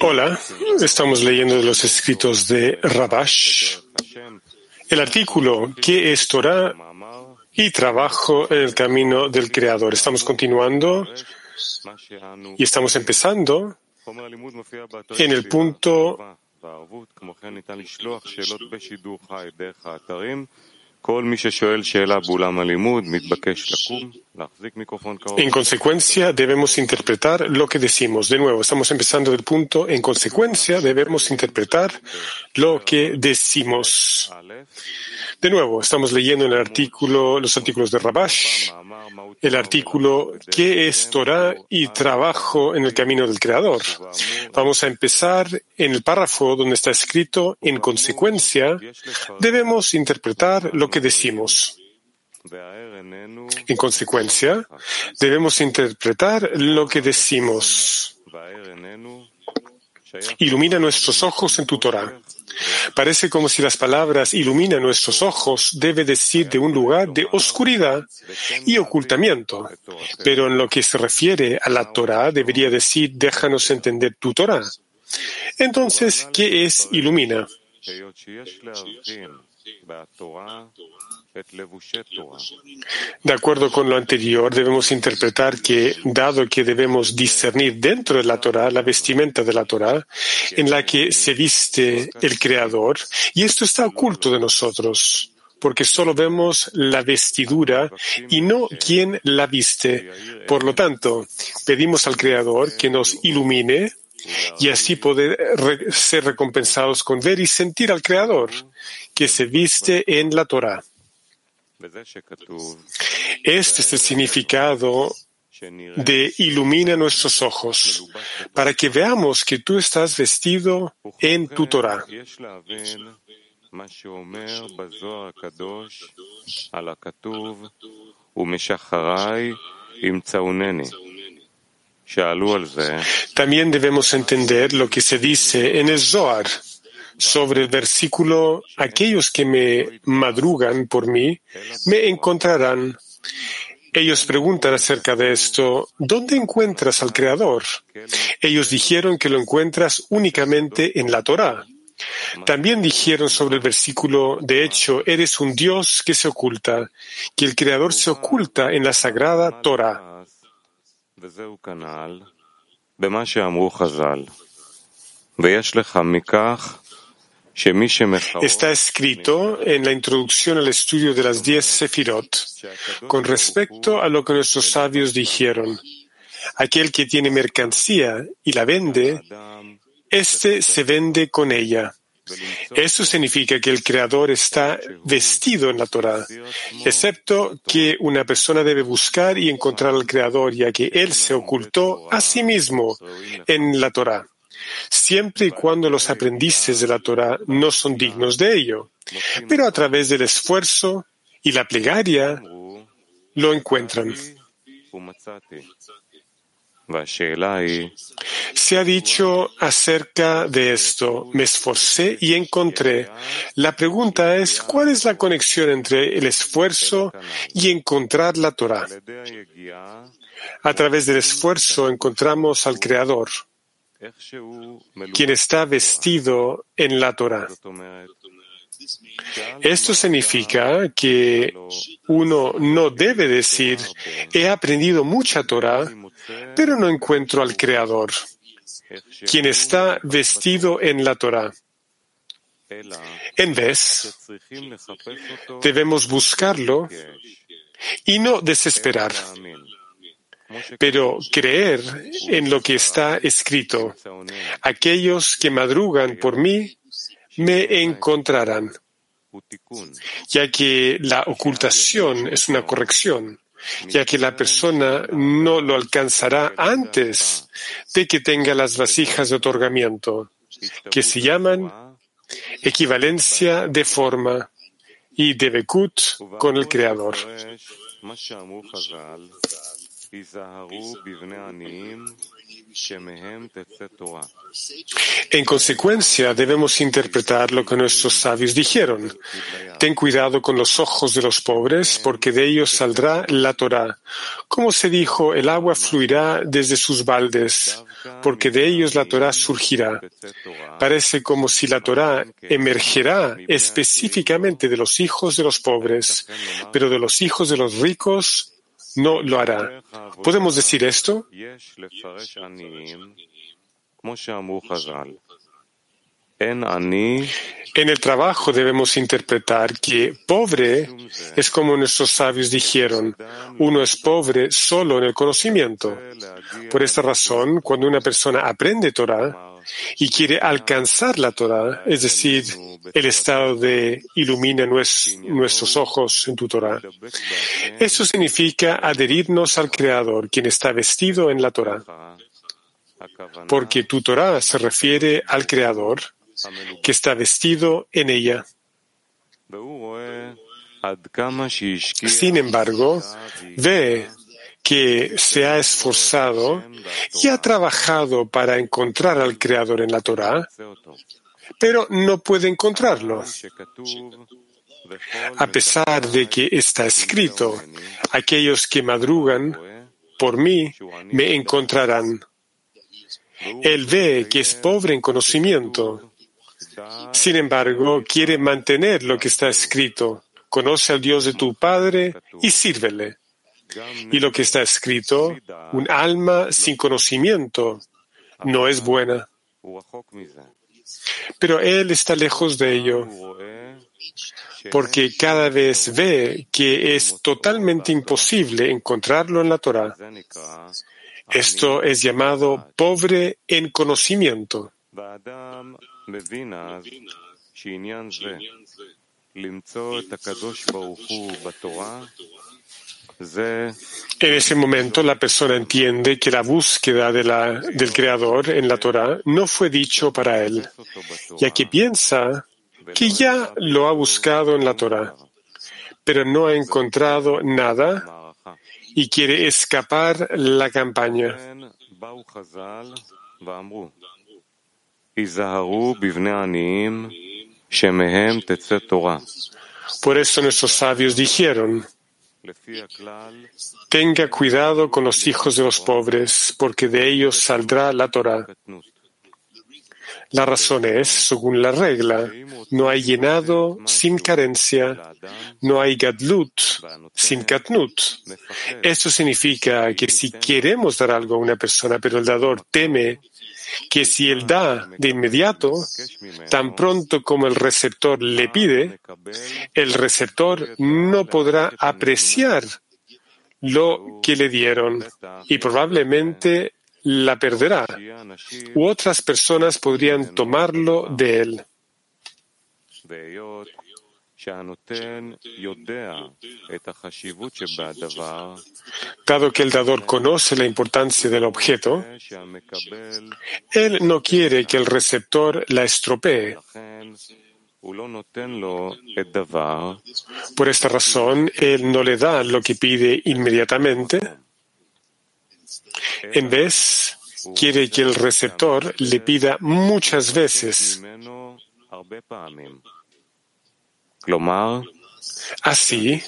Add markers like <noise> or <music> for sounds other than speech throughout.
Hola, estamos leyendo los escritos de Rabash, el artículo ¿Qué es Torah? y trabajo en el camino del Creador. Estamos continuando y estamos empezando en el punto en consecuencia, debemos interpretar lo que decimos. De nuevo, estamos empezando del punto. En consecuencia, debemos interpretar lo que decimos. De nuevo, estamos leyendo el artículo, los artículos de Rabash, el artículo ¿Qué es Torah y trabajo en el camino del Creador? Vamos a empezar en el párrafo donde está escrito, en consecuencia, debemos interpretar lo que decimos. En consecuencia, debemos interpretar lo que decimos. Ilumina nuestros ojos en tu Torah. Parece como si las palabras ilumina nuestros ojos debe decir de un lugar de oscuridad y ocultamiento. Pero en lo que se refiere a la Torah debería decir déjanos entender tu Torah. Entonces, ¿qué es ilumina? De acuerdo con lo anterior, debemos interpretar que, dado que debemos discernir dentro de la Torah la vestimenta de la Torah, en la que se viste el Creador, y esto está oculto de nosotros, porque solo vemos la vestidura y no quien la viste. Por lo tanto, pedimos al Creador que nos ilumine y así poder ser recompensados con ver y sentir al Creador que se viste en la Torah. Este es el significado de ilumina nuestros ojos para que veamos que tú estás vestido en tu Torah. También debemos entender lo que se dice en el Zohar sobre el versículo, aquellos que me madrugan por mí, me encontrarán. Ellos preguntan acerca de esto, ¿dónde encuentras al Creador? Ellos dijeron que lo encuentras únicamente en la Torah. También dijeron sobre el versículo, de hecho, eres un Dios que se oculta, que el Creador se oculta en la sagrada Torah. Está escrito en la introducción al estudio de las diez Sefirot con respecto a lo que nuestros sabios dijeron. Aquel que tiene mercancía y la vende, éste se vende con ella. Eso significa que el Creador está vestido en la Torah, excepto que una persona debe buscar y encontrar al Creador, ya que Él se ocultó a sí mismo en la Torah siempre y cuando los aprendices de la Torah no son dignos de ello. Pero a través del esfuerzo y la plegaria lo encuentran. Se ha dicho acerca de esto, me esforcé y encontré. La pregunta es, ¿cuál es la conexión entre el esfuerzo y encontrar la Torah? A través del esfuerzo encontramos al Creador quien está vestido en la Torah. Esto significa que uno no debe decir, he aprendido mucha Torah, pero no encuentro al Creador, quien está vestido en la Torah. En vez, debemos buscarlo y no desesperar pero creer en lo que está escrito. Aquellos que madrugan por mí me encontrarán, ya que la ocultación es una corrección, ya que la persona no lo alcanzará antes de que tenga las vasijas de otorgamiento, que se llaman equivalencia de forma y de Bekut con el Creador. En consecuencia, debemos interpretar lo que nuestros sabios dijeron. Ten cuidado con los ojos de los pobres, porque de ellos saldrá la Torah. Como se dijo, el agua fluirá desde sus baldes, porque de ellos la Torah surgirá. Parece como si la Torah emergerá específicamente de los hijos de los pobres, pero de los hijos de los ricos no lo hará. ¿Podemos decir esto? En el trabajo debemos interpretar que pobre es como nuestros sabios dijeron, uno es pobre solo en el conocimiento. Por esta razón, cuando una persona aprende Torah y quiere alcanzar la Torah, es decir, el estado de ilumina nuestros ojos en tu Torah, eso significa adherirnos al Creador, quien está vestido en la Torah porque tu Torah se refiere al Creador que está vestido en ella. Sin embargo, ve que se ha esforzado y ha trabajado para encontrar al Creador en la Torah, pero no puede encontrarlo. A pesar de que está escrito, aquellos que madrugan por mí me encontrarán. Él ve que es pobre en conocimiento. Sin embargo, quiere mantener lo que está escrito. Conoce al Dios de tu Padre y sírvele. Y lo que está escrito, un alma sin conocimiento, no es buena. Pero él está lejos de ello, porque cada vez ve que es totalmente imposible encontrarlo en la Torah. Esto es llamado pobre en conocimiento. En ese momento la persona entiende que la búsqueda del Creador en la Torah no fue dicho para él, ya que piensa que ya lo ha buscado en la Torah, pero no ha encontrado nada y quiere escapar la campaña. Por eso nuestros sabios dijeron, tenga cuidado con los hijos de los pobres, porque de ellos saldrá la Torah. La razón es, según la regla, no hay llenado sin carencia, no hay gadlut sin katnut. Esto significa que si queremos dar algo a una persona, pero el dador teme que si él da de inmediato, tan pronto como el receptor le pide, el receptor no podrá apreciar lo que le dieron y probablemente la perderá, u otras personas podrían tomarlo de él. Dado que el dador conoce la importancia del objeto, él no quiere que el receptor la estropee. Por esta razón, él no le da lo que pide inmediatamente, en vez, quiere que el receptor le pida muchas veces. Así,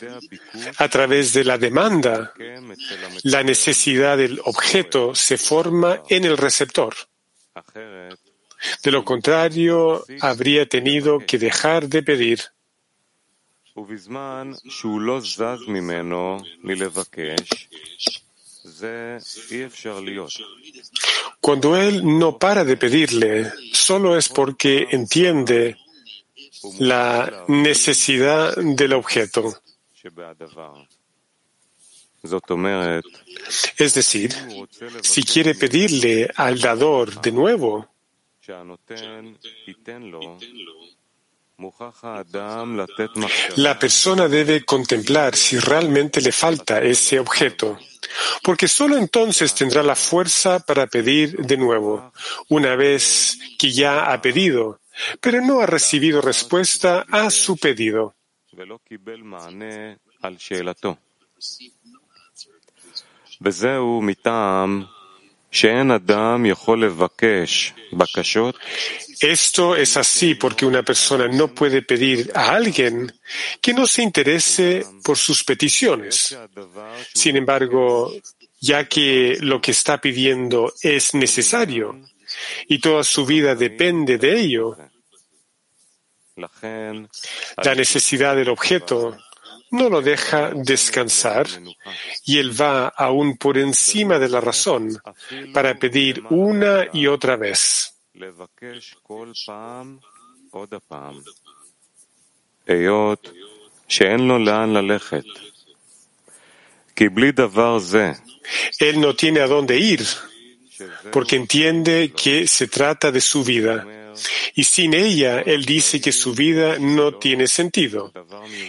a través de la demanda, la necesidad del objeto se forma en el receptor. De lo contrario, habría tenido que dejar de pedir. Cuando él no para de pedirle, solo es porque entiende la necesidad del objeto. Es decir, si quiere pedirle al dador de nuevo, la persona debe contemplar si realmente le falta ese objeto porque solo entonces tendrá la fuerza para pedir de nuevo, una vez que ya ha pedido, pero no ha recibido respuesta a su pedido. Esto es así porque una persona no puede pedir a alguien que no se interese por sus peticiones. Sin embargo, ya que lo que está pidiendo es necesario y toda su vida depende de ello, la necesidad del objeto no lo deja descansar y él va aún por encima de la razón para pedir una y otra vez. Él no tiene a dónde ir porque entiende que se trata de su vida y sin ella, él dice que su vida no tiene sentido,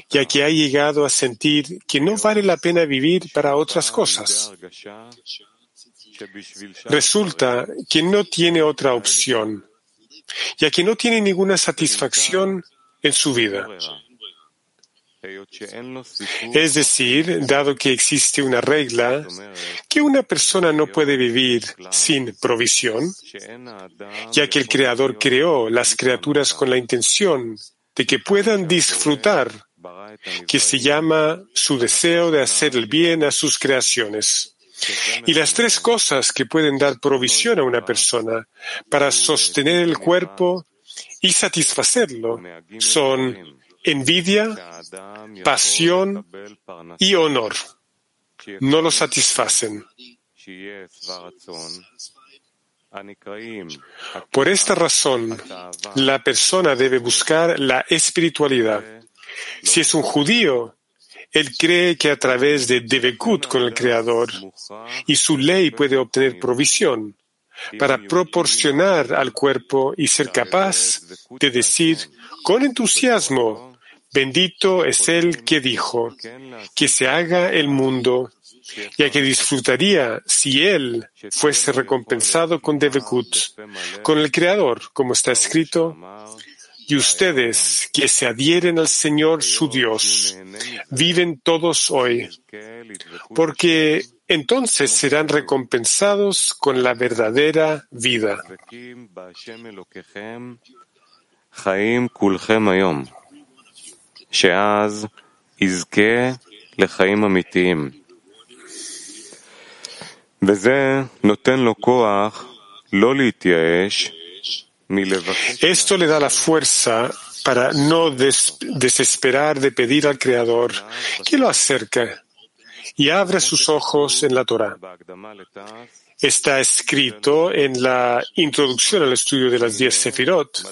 ya que ha llegado a sentir que no vale la pena vivir para otras cosas. Resulta que no tiene otra opción, ya que no tiene ninguna satisfacción en su vida. Es decir, dado que existe una regla que una persona no puede vivir sin provisión, ya que el Creador creó las criaturas con la intención de que puedan disfrutar, que se llama su deseo de hacer el bien a sus creaciones. Y las tres cosas que pueden dar provisión a una persona para sostener el cuerpo y satisfacerlo son envidia, pasión y honor. No lo satisfacen. Por esta razón, la persona debe buscar la espiritualidad. Si es un judío, él cree que a través de Devekut con el Creador y su ley puede obtener provisión para proporcionar al cuerpo y ser capaz de decir con entusiasmo Bendito es el que dijo que se haga el mundo, ya que disfrutaría si él fuese recompensado con Devekut, con el Creador, como está escrito, y ustedes que se adhieren al Señor su Dios, viven todos hoy, porque entonces serán recompensados con la verdadera vida. Esto le da la fuerza para no desesperar de pedir al Creador que lo acerque y abra sus ojos en la Torah está escrito en la introducción al estudio de las diez Sefirot.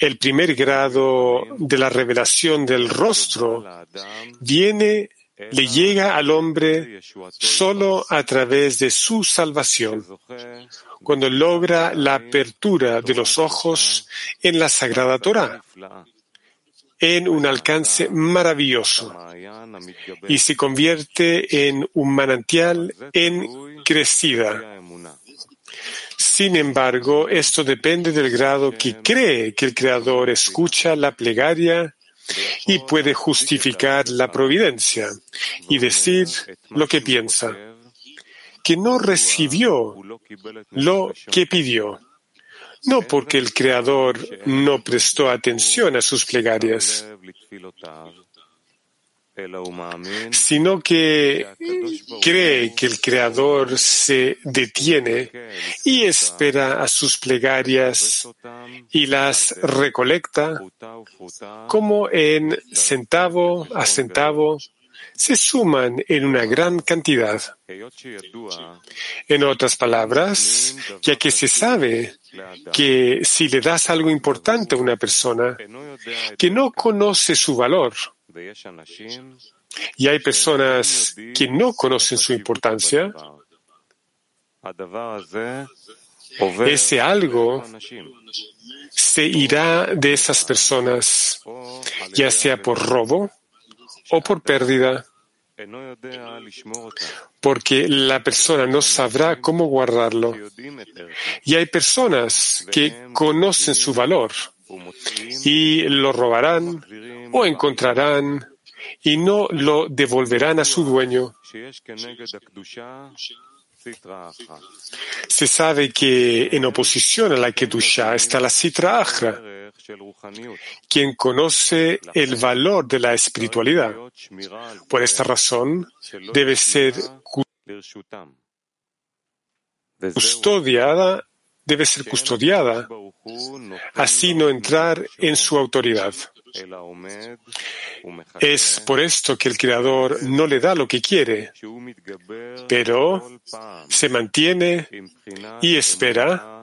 El primer grado de la revelación del rostro viene, le llega al hombre solo a través de su salvación, cuando logra la apertura de los ojos en la Sagrada Torah en un alcance maravilloso y se convierte en un manantial en crecida. Sin embargo, esto depende del grado que cree que el Creador escucha la plegaria y puede justificar la providencia y decir lo que piensa, que no recibió lo que pidió no porque el Creador no prestó atención a sus plegarias, sino que cree que el Creador se detiene y espera a sus plegarias y las recolecta como en centavo a centavo se suman en una gran cantidad. En otras palabras, ya que se sabe que si le das algo importante a una persona que no conoce su valor, y hay personas que no conocen su importancia, ese algo se irá de esas personas, ya sea por robo, o por pérdida, porque la persona no sabrá cómo guardarlo. Y hay personas que conocen su valor y lo robarán o encontrarán y no lo devolverán a su dueño. Se sabe que en oposición a la Kedusha está la Sitra Achra, quien conoce el valor de la espiritualidad. Por esta razón, debe ser custodiada, debe ser custodiada, así no entrar en su autoridad. Es por esto que el Creador no le da lo que quiere, pero se mantiene y espera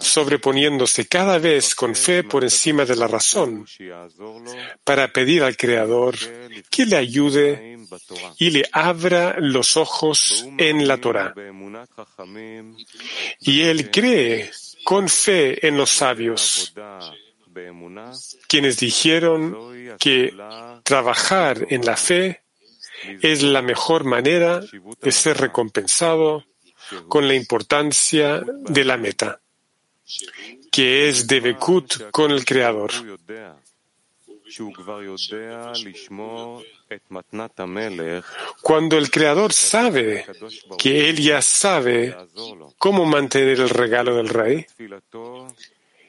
sobreponiéndose cada vez con fe por encima de la razón, para pedir al Creador que le ayude y le abra los ojos en la Torah. Y él cree con fe en los sabios, quienes dijeron que trabajar en la fe es la mejor manera de ser recompensado con la importancia de la meta, que es de Bekut con el Creador. Cuando el Creador sabe que Él ya sabe cómo mantener el regalo del Rey,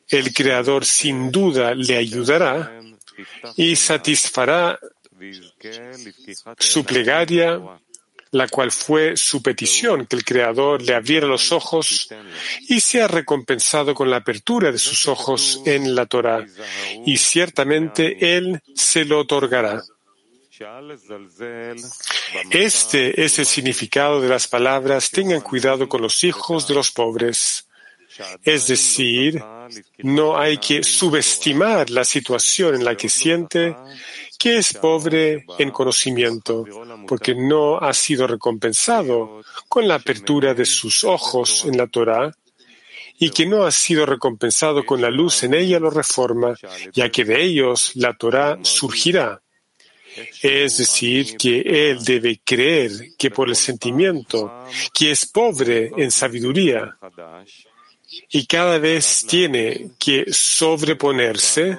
el Creador sin duda le ayudará y satisfará su plegaria la cual fue su petición, que el Creador le abriera los ojos y sea recompensado con la apertura de sus ojos en la Torah, y ciertamente Él se lo otorgará. Este es el significado de las palabras tengan cuidado con los hijos de los pobres. Es decir, no hay que subestimar la situación en la que siente que es pobre en conocimiento, porque no ha sido recompensado con la apertura de sus ojos en la Torah, y que no ha sido recompensado con la luz en ella lo reforma, ya que de ellos la Torah surgirá. Es decir, que él debe creer que por el sentimiento, que es pobre en sabiduría, y cada vez tiene que sobreponerse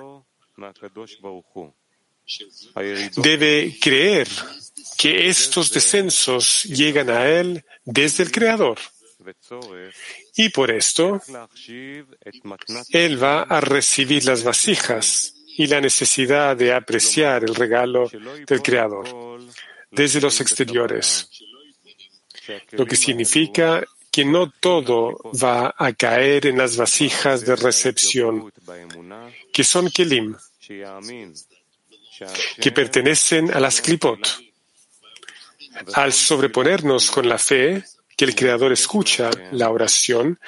debe creer que estos descensos llegan a él desde el Creador. Y por esto, él va a recibir las vasijas y la necesidad de apreciar el regalo del Creador desde los exteriores, lo que significa que no todo va a caer en las vasijas de recepción, que son Kelim, que pertenecen a las Klipot. Al sobreponernos con la fe, que el Creador escucha la oración,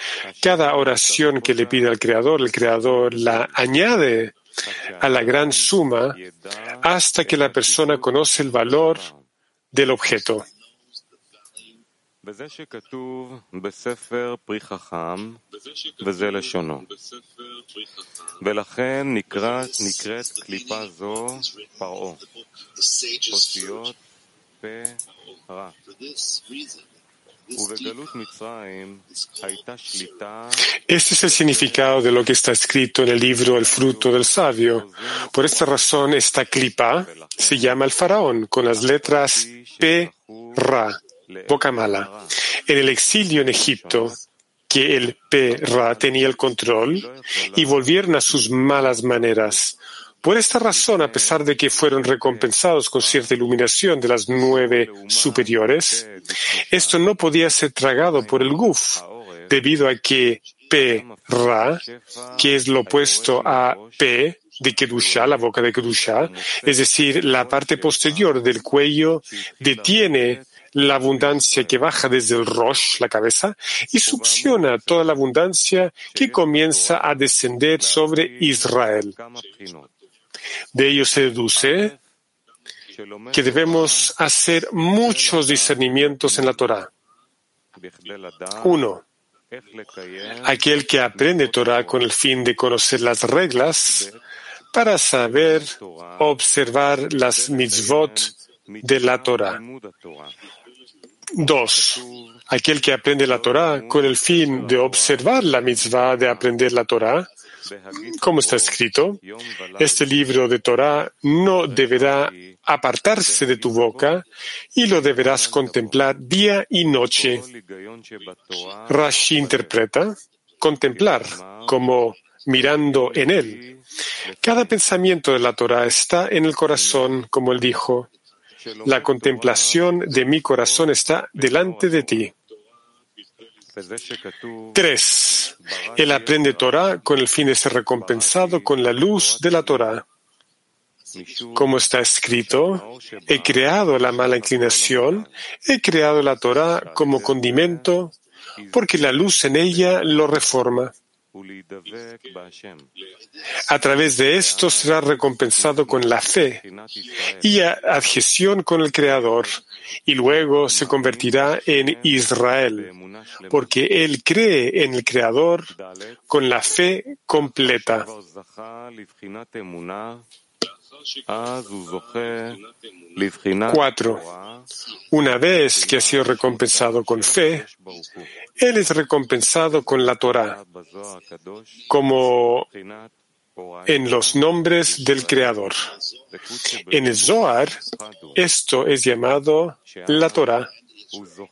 cada oración que le pide al Creador, el Creador la añade a la gran suma hasta que la persona conoce el valor del objeto. Este es el significado de lo que está escrito en el libro El fruto del sabio. Por esta razón, esta clipa se llama el faraón con las letras P, Ra boca mala. En el exilio en Egipto, que el Perra tenía el control y volvieron a sus malas maneras. Por esta razón, a pesar de que fueron recompensados con cierta iluminación de las nueve superiores, esto no podía ser tragado por el Guf, debido a que P-Ra, que es lo opuesto a P de Kedusha, la boca de Kedusha, es decir, la parte posterior del cuello, detiene la abundancia que baja desde el Rosh, la cabeza, y succiona toda la abundancia que comienza a descender sobre Israel. De ello se deduce que debemos hacer muchos discernimientos en la Torah. Uno, aquel que aprende Torah con el fin de conocer las reglas para saber observar las mitzvot de la Torah. Dos, aquel que aprende la Torah con el fin de observar la mitzvah de aprender la Torah, como está escrito, este libro de Torah no deberá apartarse de tu boca y lo deberás contemplar día y noche. Rashi interpreta contemplar como mirando en él. Cada pensamiento de la Torah está en el corazón, como él dijo. La contemplación de mi corazón está delante de ti. Tres. Él aprende Torah con el fin de ser recompensado con la luz de la Torah. Como está escrito, he creado la mala inclinación, he creado la Torah como condimento, porque la luz en ella lo reforma. A través de esto será recompensado con la fe y adhesión con el Creador, y luego se convertirá en Israel, porque él cree en el Creador con la fe completa. Cuatro. Una vez que ha sido recompensado con fe, él es recompensado con la Torah, como en los nombres del Creador. En el Zohar, esto es llamado la Torah.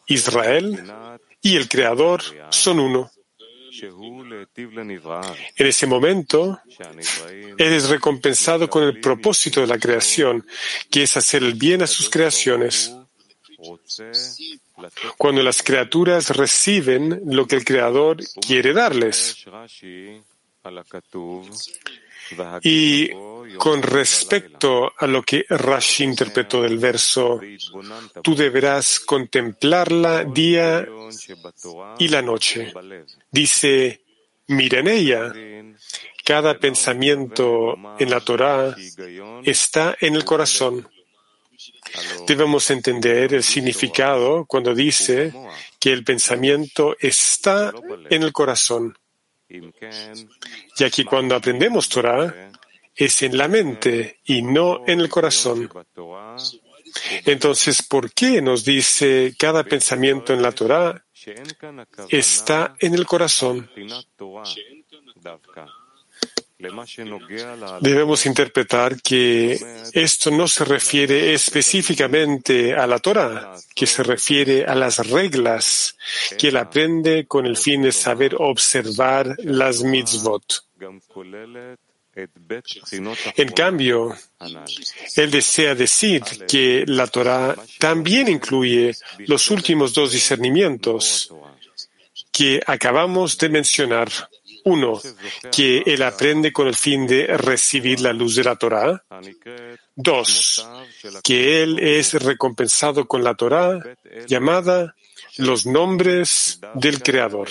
Israel y el Creador son uno. En ese momento, Él es recompensado con el propósito de la creación, que es hacer el bien a sus creaciones. Cuando las criaturas reciben lo que el Creador quiere darles. Y con respecto a lo que Rashi interpretó del verso, tú deberás contemplarla día y la noche. Dice, mira en ella. Cada pensamiento en la Torah está en el corazón. Debemos entender el significado cuando dice que el pensamiento está en el corazón ya que cuando aprendemos Torah es en la mente y no en el corazón. Entonces, ¿por qué nos dice cada pensamiento en la Torah está en el corazón? Debemos interpretar que esto no se refiere específicamente a la Torah, que se refiere a las reglas que él aprende con el fin de saber observar las mitzvot. En cambio, él desea decir que la Torah también incluye los últimos dos discernimientos que acabamos de mencionar. Uno, que él aprende con el fin de recibir la luz de la Torah. Dos, que él es recompensado con la Torah llamada los nombres del Creador.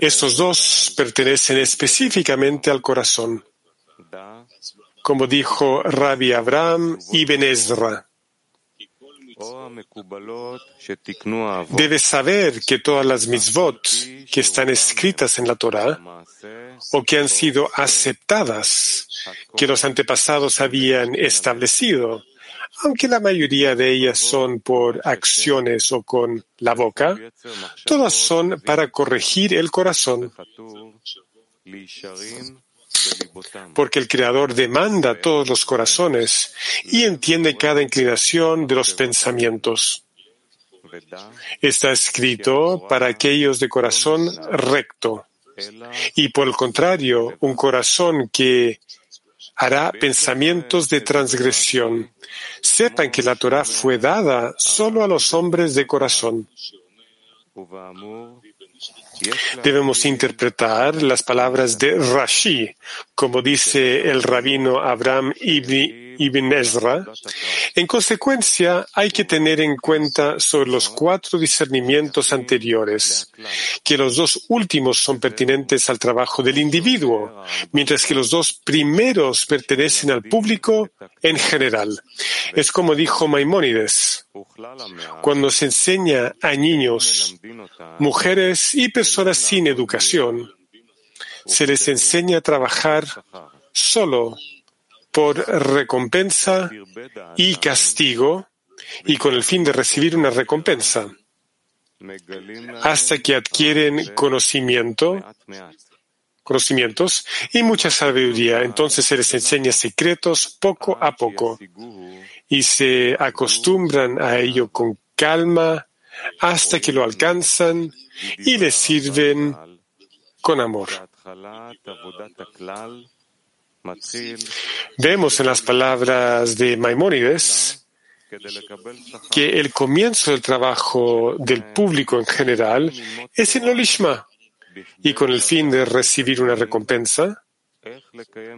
Estos dos pertenecen específicamente al corazón, como dijo Rabbi Abraham Ibn Ezra. Debes saber que todas las mitzvot que están escritas en la Torah o que han sido aceptadas, que los antepasados habían establecido, aunque la mayoría de ellas son por acciones o con la boca, todas son para corregir el corazón porque el Creador demanda todos los corazones y entiende cada inclinación de los pensamientos. Está escrito para aquellos de corazón recto y por el contrario, un corazón que hará pensamientos de transgresión. Sepan que la Torah fue dada solo a los hombres de corazón. Debemos interpretar las palabras de Rashi, como dice el rabino Abraham Ibn Ezra. En consecuencia, hay que tener en cuenta sobre los cuatro discernimientos anteriores, que los dos últimos son pertinentes al trabajo del individuo, mientras que los dos primeros pertenecen al público en general. Es como dijo Maimónides, cuando se enseña a niños, mujeres y personas sin educación, se les enseña a trabajar solo por recompensa y castigo y con el fin de recibir una recompensa, hasta que adquieren conocimiento conocimientos y mucha sabiduría. Entonces se les enseña secretos poco a poco y se acostumbran a ello con calma hasta que lo alcanzan y les sirven con amor. Vemos en las palabras de Maimónides que el comienzo del trabajo del público en general es en Lolishma y con el fin de recibir una recompensa.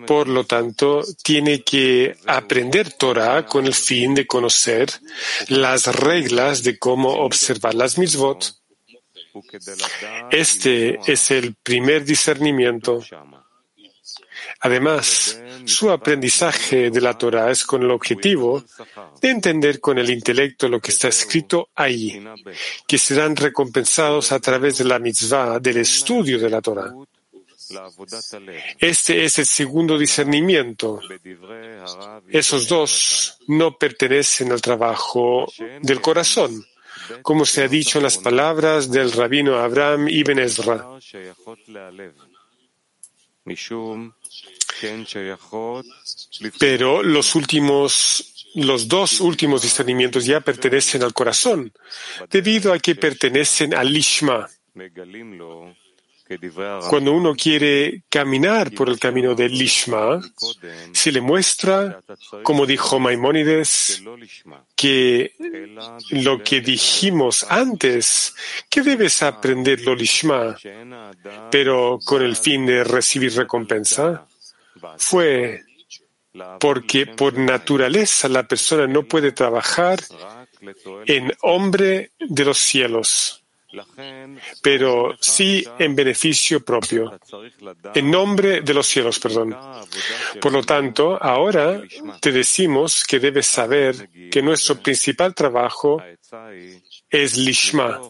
Por lo tanto, tiene que aprender Torah con el fin de conocer las reglas de cómo observar las mitzvot. Este es el primer discernimiento. Además, su aprendizaje de la Torah es con el objetivo de entender con el intelecto lo que está escrito ahí, que serán recompensados a través de la mitzvah del estudio de la Torah. Este es el segundo discernimiento. Esos dos no pertenecen al trabajo del corazón, como se ha dicho en las palabras del rabino Abraham ibn Ezra. Pero los últimos, los dos últimos discernimientos ya pertenecen al corazón, debido a que pertenecen al Lishma. Cuando uno quiere caminar por el camino del Lishma, se le muestra, como dijo Maimónides, que lo que dijimos antes, que debes aprender lo Lishma, pero con el fin de recibir recompensa, fue porque por naturaleza la persona no puede trabajar en hombre de los cielos pero sí en beneficio propio, en nombre de los cielos, perdón. Por lo tanto, ahora te decimos que debes saber que nuestro principal trabajo es Lishma.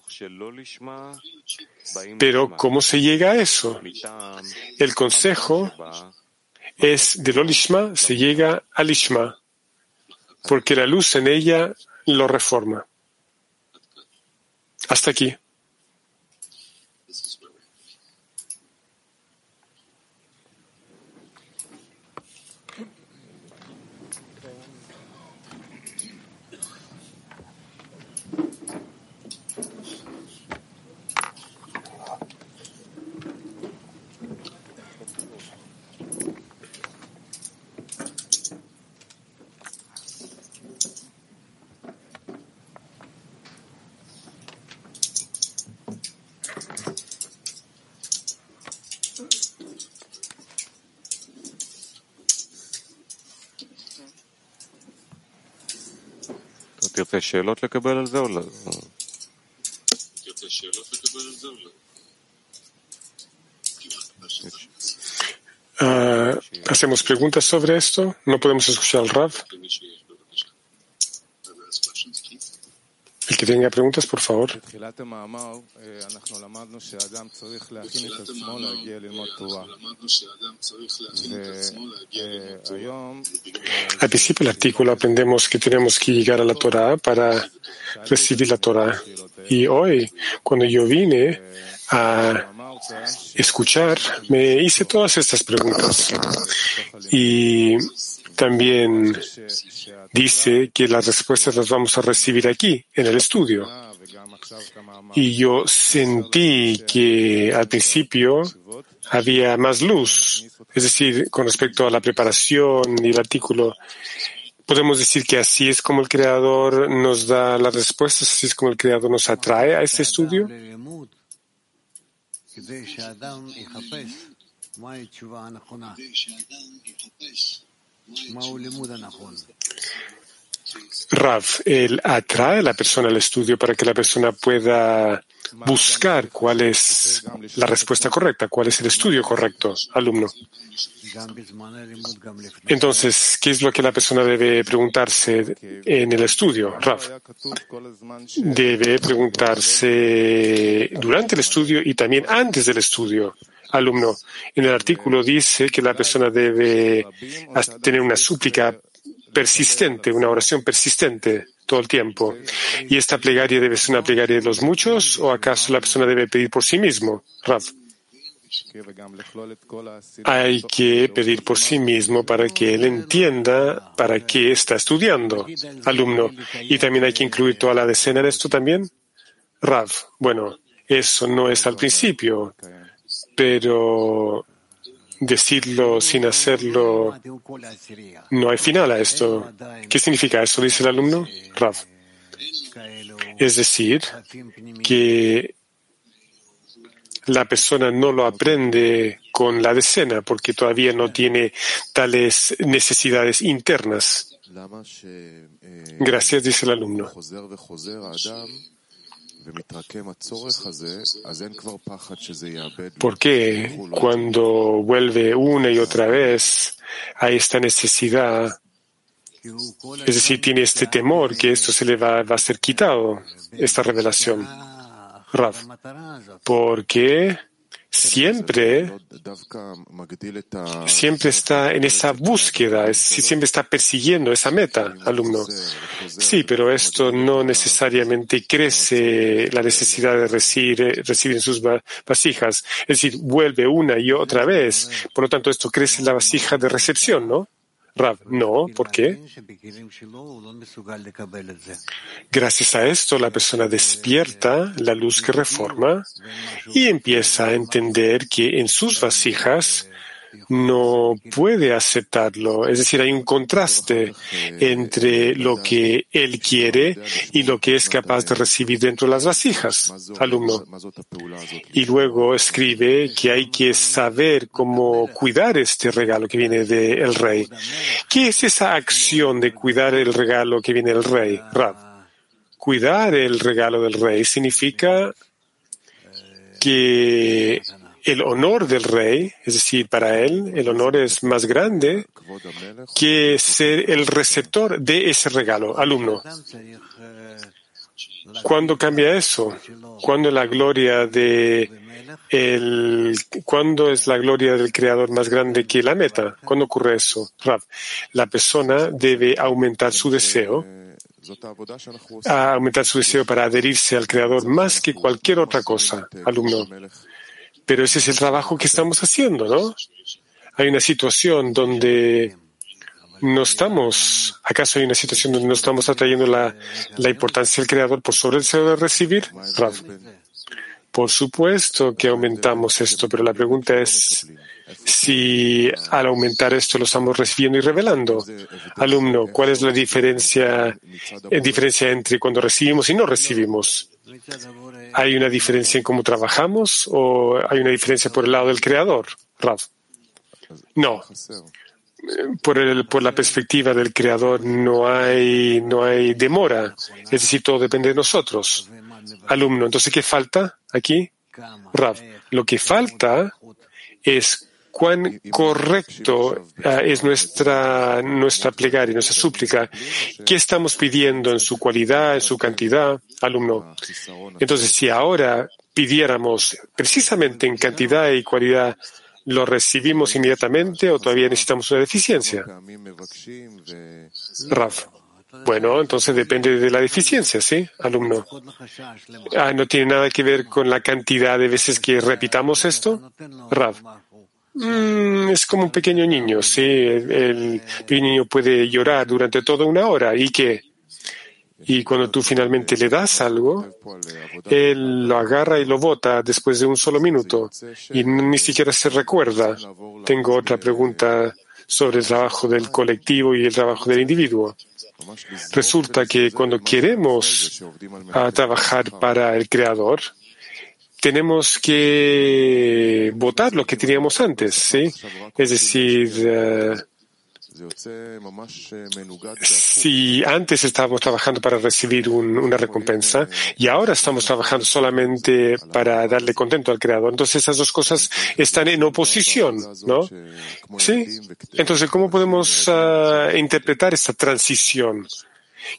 Pero, ¿cómo se llega a eso? El consejo es de lo Lishma se llega a Lishma, porque la luz en ella lo reforma. Hasta aquí. ירצה שאלות לקבל על זה או לא? Uh, ¿Hacemos preguntas sobre esto? ¿No podemos escuchar al RAF? El que tenga preguntas, por favor. Al principio del artículo aprendemos que tenemos que llegar a la Torah para recibir la Torah. Y hoy, cuando yo vine a escuchar, me hice todas estas preguntas. Y también dice que las respuestas las vamos a recibir aquí, en el estudio. Y yo sentí que al principio había más luz, es decir, con respecto a la preparación y el artículo. Podemos decir que así es como el creador nos da las respuestas, así es como el creador nos atrae a este estudio. Rav, él atrae a la persona al estudio para que la persona pueda buscar cuál es la respuesta correcta, cuál es el estudio correcto, alumno. Entonces, ¿qué es lo que la persona debe preguntarse en el estudio, Rav? Debe preguntarse durante el estudio y también antes del estudio alumno. En el artículo dice que la persona debe tener una súplica persistente, una oración persistente todo el tiempo. ¿Y esta plegaria debe ser una plegaria de los muchos o acaso la persona debe pedir por sí mismo? Rav. hay que pedir por sí mismo para que él entienda para qué está estudiando, alumno. Y también hay que incluir toda la decena en esto también. Rav, bueno, eso no es al principio, pero decirlo sin hacerlo, no hay final a esto. ¿Qué significa eso? Dice el alumno. Rav. Es decir, que la persona no lo aprende con la decena porque todavía no tiene tales necesidades internas. Gracias, dice el alumno. Porque cuando vuelve una y otra vez a esta necesidad, es decir, tiene este temor que esto se le va, va a ser quitado, esta revelación. Rav, porque siempre, siempre está en esa búsqueda, siempre está persiguiendo esa meta, alumno. Sí, pero esto no necesariamente crece la necesidad de recibir, recibir en sus vasijas. Es decir, vuelve una y otra vez. Por lo tanto, esto crece la vasija de recepción, ¿no? No, ¿por qué? Gracias a esto, la persona despierta la luz que reforma y empieza a entender que en sus vasijas no puede aceptarlo. Es decir, hay un contraste entre lo que él quiere y lo que es capaz de recibir dentro de las vasijas, alumno. Y luego escribe que hay que saber cómo cuidar este regalo que viene del rey. ¿Qué es esa acción de cuidar el regalo que viene del rey? Rab. Cuidar el regalo del rey significa que el honor del rey, es decir, para él el honor es más grande que ser el receptor de ese regalo, alumno. ¿Cuándo cambia eso? ¿Cuándo la gloria de el, ¿Cuándo es la gloria del creador más grande que la meta? ¿Cuándo ocurre eso? la persona debe aumentar su deseo aumentar su deseo para adherirse al creador más que cualquier otra cosa, alumno. Pero ese es el trabajo que estamos haciendo, ¿no? Hay una situación donde no estamos, ¿acaso hay una situación donde no estamos atrayendo la, la importancia del creador por sobre el deseo de recibir? Por supuesto que aumentamos esto, pero la pregunta es si al aumentar esto lo estamos recibiendo y revelando. Alumno, ¿cuál es la diferencia, eh, diferencia entre cuando recibimos y no recibimos? ¿Hay una diferencia en cómo trabajamos o hay una diferencia por el lado del creador, Rav? No. Por, la perspectiva del creador no hay, no hay demora. Es decir, todo depende de nosotros. Alumno, entonces, ¿qué falta aquí? Rav, lo que falta es cuán correcto ah, es nuestra, nuestra plegaria, nuestra súplica. ¿Qué estamos pidiendo en su cualidad, en su cantidad, alumno? Entonces, si ahora pidiéramos precisamente en cantidad y cualidad, ¿lo recibimos inmediatamente o todavía necesitamos una deficiencia? Raf. Bueno, entonces depende de la deficiencia, ¿sí, alumno? Ah, ¿No tiene nada que ver con la cantidad de veces que repitamos esto? Rav. Mm, es como un pequeño niño, sí. El, pequeño niño puede llorar durante toda una hora y que y cuando tú finalmente le das algo, él lo agarra y lo bota después de un solo minuto y ni siquiera se recuerda. Tengo otra pregunta sobre el trabajo del colectivo y el trabajo del individuo. Resulta que cuando queremos ah, trabajar para el creador, tenemos que votar lo que teníamos antes, ¿sí? Es decir, eh, si antes estábamos trabajando para recibir una recompensa y ahora estamos trabajando solamente para darle contento al creador, entonces esas dos cosas están en oposición, ¿no? Sí. Entonces, ¿cómo podemos ah, interpretar esta transición?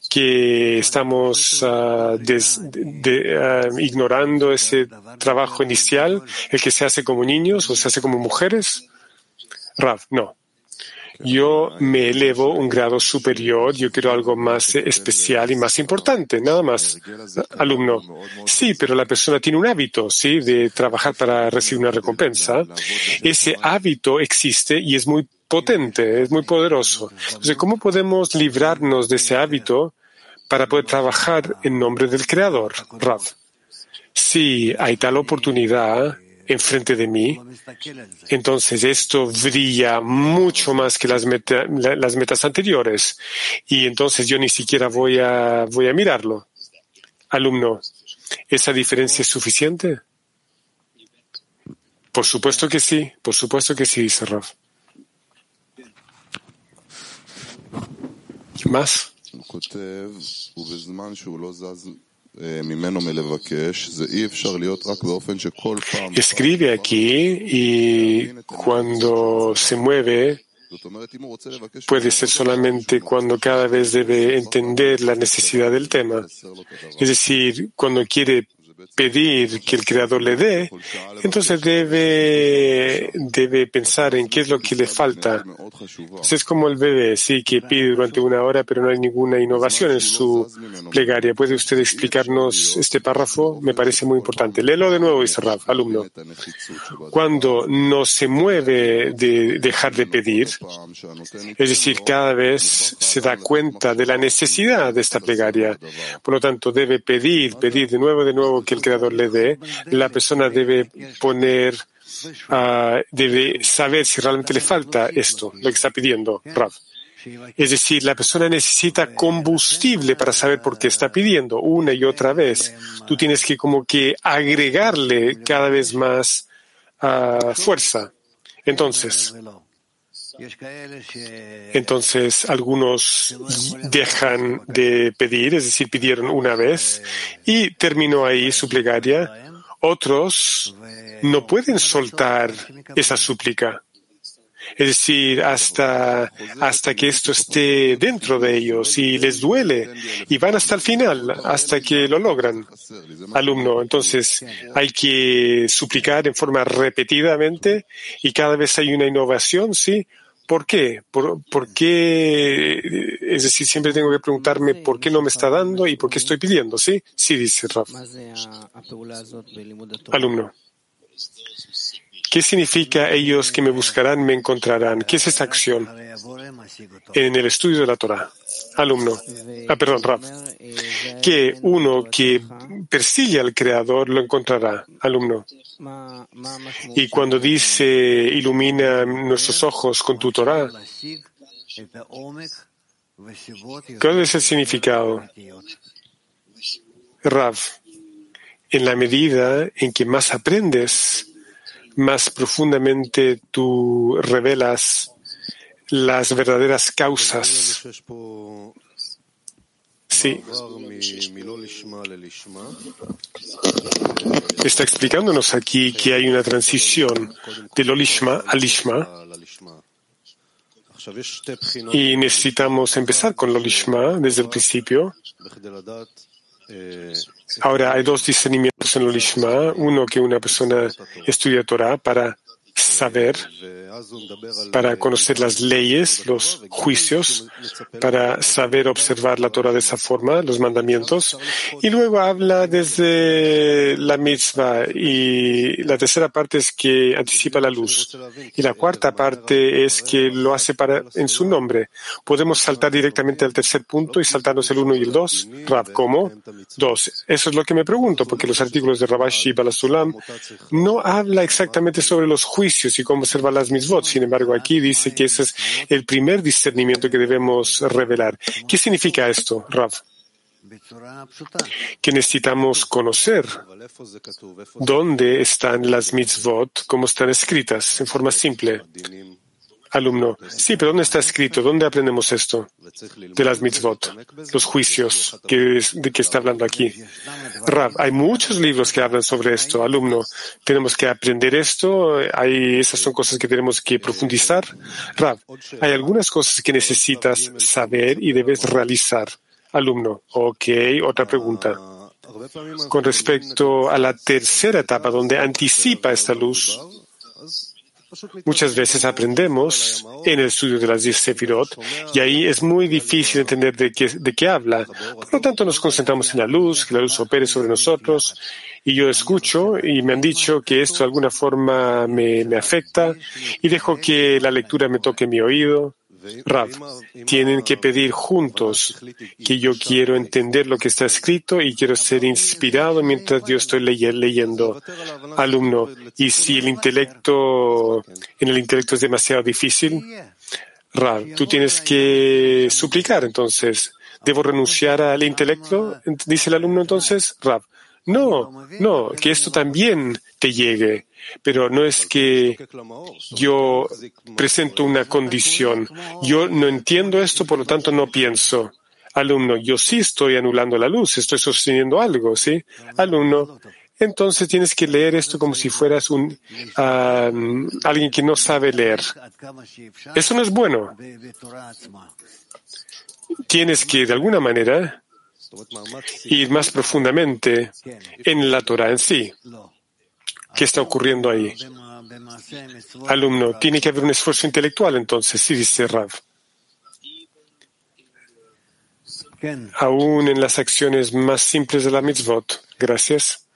Que estamos ah, ah, ignorando ese trabajo inicial, el que se hace como niños o se hace como mujeres? Rav, no. yo me elevo un grado superior, yo quiero algo más especial y más importante, nada más. Alumno, sí, pero la persona tiene un hábito, sí, de trabajar para recibir una recompensa. Ese hábito existe y es muy potente, es muy poderoso. Entonces, ¿cómo podemos librarnos de ese hábito para poder trabajar en nombre del Creador, Rav? Si hay tal oportunidad, enfrente de mí, entonces esto brilla mucho más que las, metas anteriores y entonces yo ni siquiera voy a, voy a mirarlo. Alumno, ¿esa diferencia es suficiente? Por supuesto que sí, por supuesto que sí, dice Rav. ¿Más? Escribe aquí y cuando se mueve puede ser solamente cuando cada vez debe entender la necesidad del tema. Es decir, cuando quiere pedir que el Creador le dé, entonces debe, debe pensar en qué es lo que le falta. es como el bebé, sí, que pide durante una hora, pero no hay ninguna innovación en su plegaria. ¿Puede usted explicarnos este párrafo? Me parece muy importante. Léelo de nuevo, Israf, alumno. Cuando no se mueve de dejar de pedir, es decir, cada vez se da cuenta de la necesidad de esta plegaria. Por lo tanto, debe pedir, pedir de nuevo, de nuevo que el Creador le dé, la persona debe poner, uh, debe saber si realmente le falta esto, lo que está pidiendo Rav. Es decir, la persona necesita combustible para saber por qué está pidiendo una y otra vez. Tú tienes que como que agregarle cada vez más uh, fuerza. Entonces, entonces, algunos dejan de pedir, es decir, pidieron una vez y terminó ahí su plegaria. Otros no pueden soltar esa súplica. Es decir, hasta, hasta que esto esté dentro de ellos y les duele y van hasta el final, hasta que lo logran. Alumno, entonces hay que suplicar en forma repetidamente y cada vez hay una innovación, ¿sí? ¿Por qué? ¿Por, qué? Es decir, siempre tengo que preguntarme por qué no me está dando y por qué estoy pidiendo, ¿sí? Sí, dice Raf. Alumno. ¿Qué significa ellos que me buscarán, me encontrarán? ¿Qué es esta acción en el estudio de la Torah? Alumno, ah, perdón, Raf, que uno que persigue al Creador lo encontrará, alumno. Y cuando dice ilumina nuestros ojos con tu Torah, ¿cuál es el significado? Rav, en la medida en que más aprendes, más profundamente tú revelas las verdaderas causas. Sí. Está explicándonos aquí que hay una transición del Olishma al Lishma. Y necesitamos empezar con el Olishma desde el principio. Ahora hay dos discernimientos en el Olishma. Uno que una persona estudia Torah para saber, para conocer las leyes, los juicios, para saber observar la Torah de esa forma, los mandamientos. Y luego habla desde la mitzvah. Y la tercera parte es que anticipa la luz. Y la cuarta parte es que lo hace para, en su nombre. Podemos saltar directamente al tercer punto y saltarnos el uno y el dos. Rab, ¿cómo? Dos. Eso es lo que me pregunto, porque los artículos de Rabashi y Balasulam no habla exactamente sobre los juicios y cómo observar las misbot. Sin embargo, aquí dice que ese es el primer discernimiento que debemos revelar. ¿Qué significa esto, Rav? que necesitamos conocer dónde están las mitzvot, cómo están escritas, en forma simple. Alumno, sí, pero ¿dónde está escrito? ¿Dónde aprendemos esto? De las mitzvot, los juicios de que está hablando aquí. Rab, hay muchos libros que hablan sobre esto. Alumno, tenemos que aprender esto. Hay, esas son cosas que tenemos que profundizar. Rab, hay algunas cosas que necesitas saber y debes realizar. Alumno, ok, otra pregunta. Con respecto a la tercera etapa, donde anticipa esta luz, Muchas veces aprendemos en el estudio de las diez Sefirot y ahí es muy difícil entender de qué, de qué habla. Por lo tanto, nos concentramos en la luz, que la luz opere sobre nosotros y yo escucho y me han dicho que esto de alguna forma me, me afecta y dejo que la lectura me toque mi oído Rav, tienen que pedir juntos que yo quiero entender lo que está escrito y quiero ser inspirado mientras yo estoy leyendo. Alumno, y si el intelecto, en el intelecto es demasiado difícil, Rav, tú tienes que suplicar entonces. ¿Debo renunciar al intelecto? Dice el alumno entonces, Rav. No, no, que esto también te llegue. Pero no es que yo presento una condición. Yo no entiendo esto, por lo tanto no pienso. Alumno, yo sí estoy anulando la luz, estoy sosteniendo algo, ¿sí? Alumno, entonces tienes que leer esto como si fueras un alguien que no sabe leer. Eso no es bueno. Tienes que, de alguna manera, ir más profundamente en la Torah en sí. ¿Qué está ocurriendo ahí? Alumno, tiene que haber un esfuerzo intelectual entonces, sí dice Rav. Aún en las acciones más simples de la mitzvot. Gracias.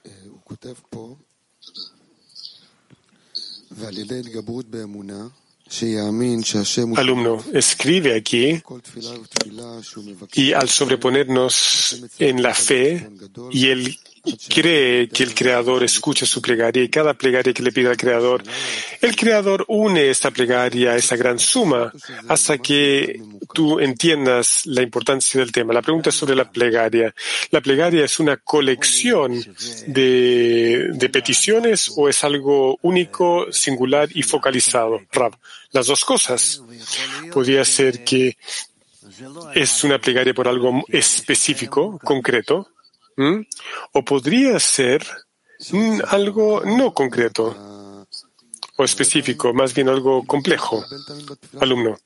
Alumno, escribe aquí y al sobreponernos en la fe y el cree que el Creador escucha su plegaria y cada plegaria que le pide al Creador, el Creador une esta plegaria a esa gran suma hasta que tú entiendas la importancia del tema. La pregunta es sobre la plegaria. ¿La plegaria es una colección de, de peticiones o es algo único, singular y focalizado? Rab, las dos cosas. Podría ser que es una plegaria por algo específico, concreto, ¿Mm? O podría ser mm, algo no concreto o específico, más bien algo complejo. Alumno.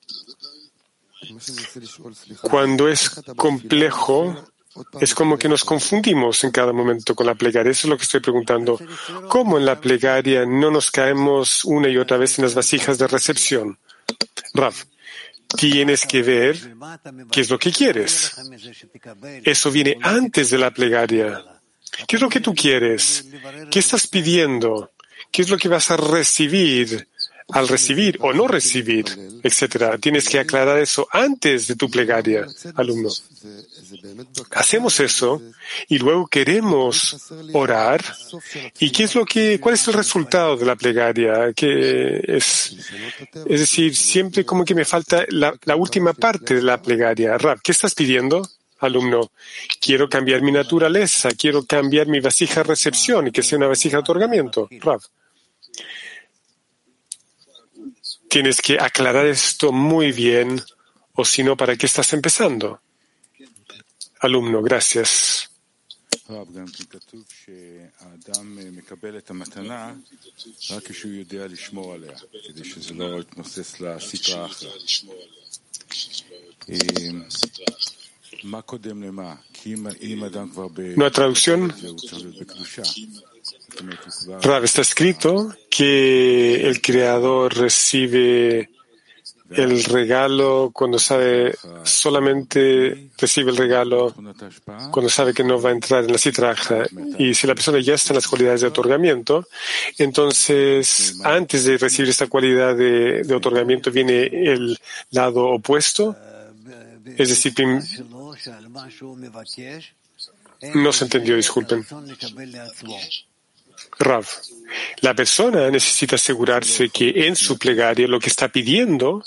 Cuando es complejo, es como que nos confundimos en cada momento con la plegaria. Eso es lo que estoy preguntando. ¿Cómo en la plegaria no nos caemos una y otra vez en las vasijas de recepción? Raf, tienes que ver qué es lo que quieres. Eso viene antes de la plegaria. ¿Qué es lo que tú quieres? ¿Qué estás pidiendo? ¿Qué es lo que vas a recibir? al recibir o no recibir, etcétera. Tienes que aclarar eso antes de tu plegaria, alumno. Hacemos eso y luego queremos orar. ¿Y qué es lo que, cuál es el resultado de la plegaria? Que es, es decir, siempre como que me falta la, última parte de la plegaria. Rab, ¿qué estás pidiendo? Alumno, quiero cambiar mi naturaleza, quiero cambiar mi vasija de recepción y que sea una vasija de otorgamiento. Rab. Tienes que aclarar esto muy bien, o si no, ¿para qué estás empezando? Alumno, gracias. Una traducción. Rav, está escrito que el Creador recibe el regalo cuando sabe, solamente recibe el regalo cuando sabe que no va a entrar en la citraja. Y si la persona ya está en las cualidades de otorgamiento, entonces antes de recibir esta cualidad de, otorgamiento viene el lado opuesto. Es decir, no se entendió, disculpen. Rav, la persona necesita asegurarse que en su plegaria lo que está pidiendo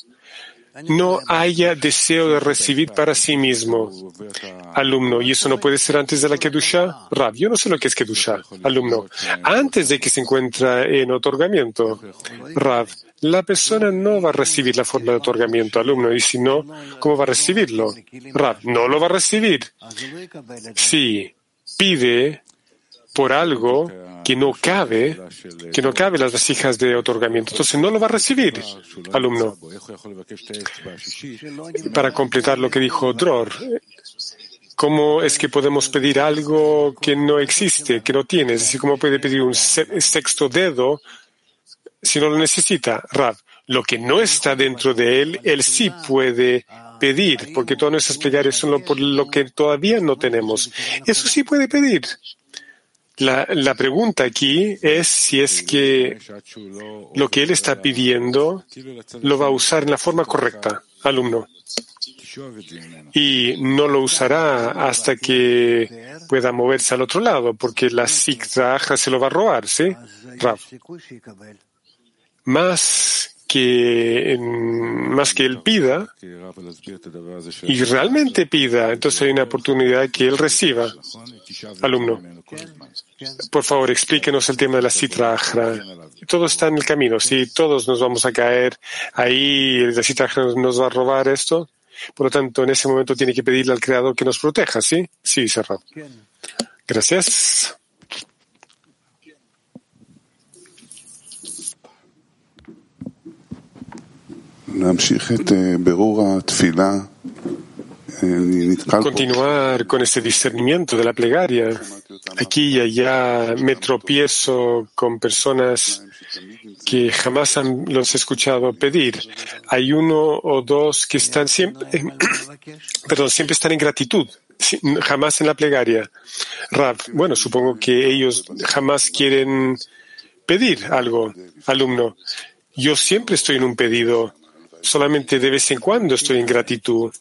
no haya deseo de recibir para sí mismo. Alumno, ¿y eso no puede ser antes de la Kedusha? Rav, yo no sé lo que es Kedusha. Alumno, antes de que se encuentra en otorgamiento. Rav, la persona no va a recibir la forma de otorgamiento, alumno, y si no, ¿cómo va a recibirlo? Rav, no lo va a recibir. Sí, pide por algo que no cabe, que no cabe las vasijas de otorgamiento. Entonces no lo va a recibir, alumno. Para completar lo que dijo Dror, ¿cómo es que podemos pedir algo que no existe, que no tiene? Es decir, ¿cómo puede pedir un sexto dedo si no lo necesita. Rab, lo que no está dentro de él, él sí puede pedir, porque todas nuestras plegarias son por lo que todavía no tenemos. Eso sí puede pedir. La, la, pregunta aquí es si es que lo que él está pidiendo lo va a usar en la forma correcta, alumno. Y no lo usará hasta que pueda moverse al otro lado, porque la Siktraja se lo va a robar, ¿sí? Rav. Más que, más que él pida y realmente pida, entonces hay una oportunidad que él reciba. Alumno, por favor, explíquenos el tema de la citra Todo está en el camino, sí, todos nos vamos a caer ahí, la citra nos va a robar esto. Por lo tanto, en ese momento tiene que pedirle al Creador que nos proteja, ¿sí? Sí, cerrado. Gracias. Continuar con este discernimiento de la plegaria. Aquí y allá me tropiezo con personas que jamás han, los he escuchado pedir. Hay uno o dos que están siempre, <coughs> perdón, siempre están en gratitud, jamás en la plegaria. Rab, bueno, supongo que ellos jamás quieren pedir algo, alumno. Yo siempre estoy en un pedido solamente de vez en cuando estoy en gratitud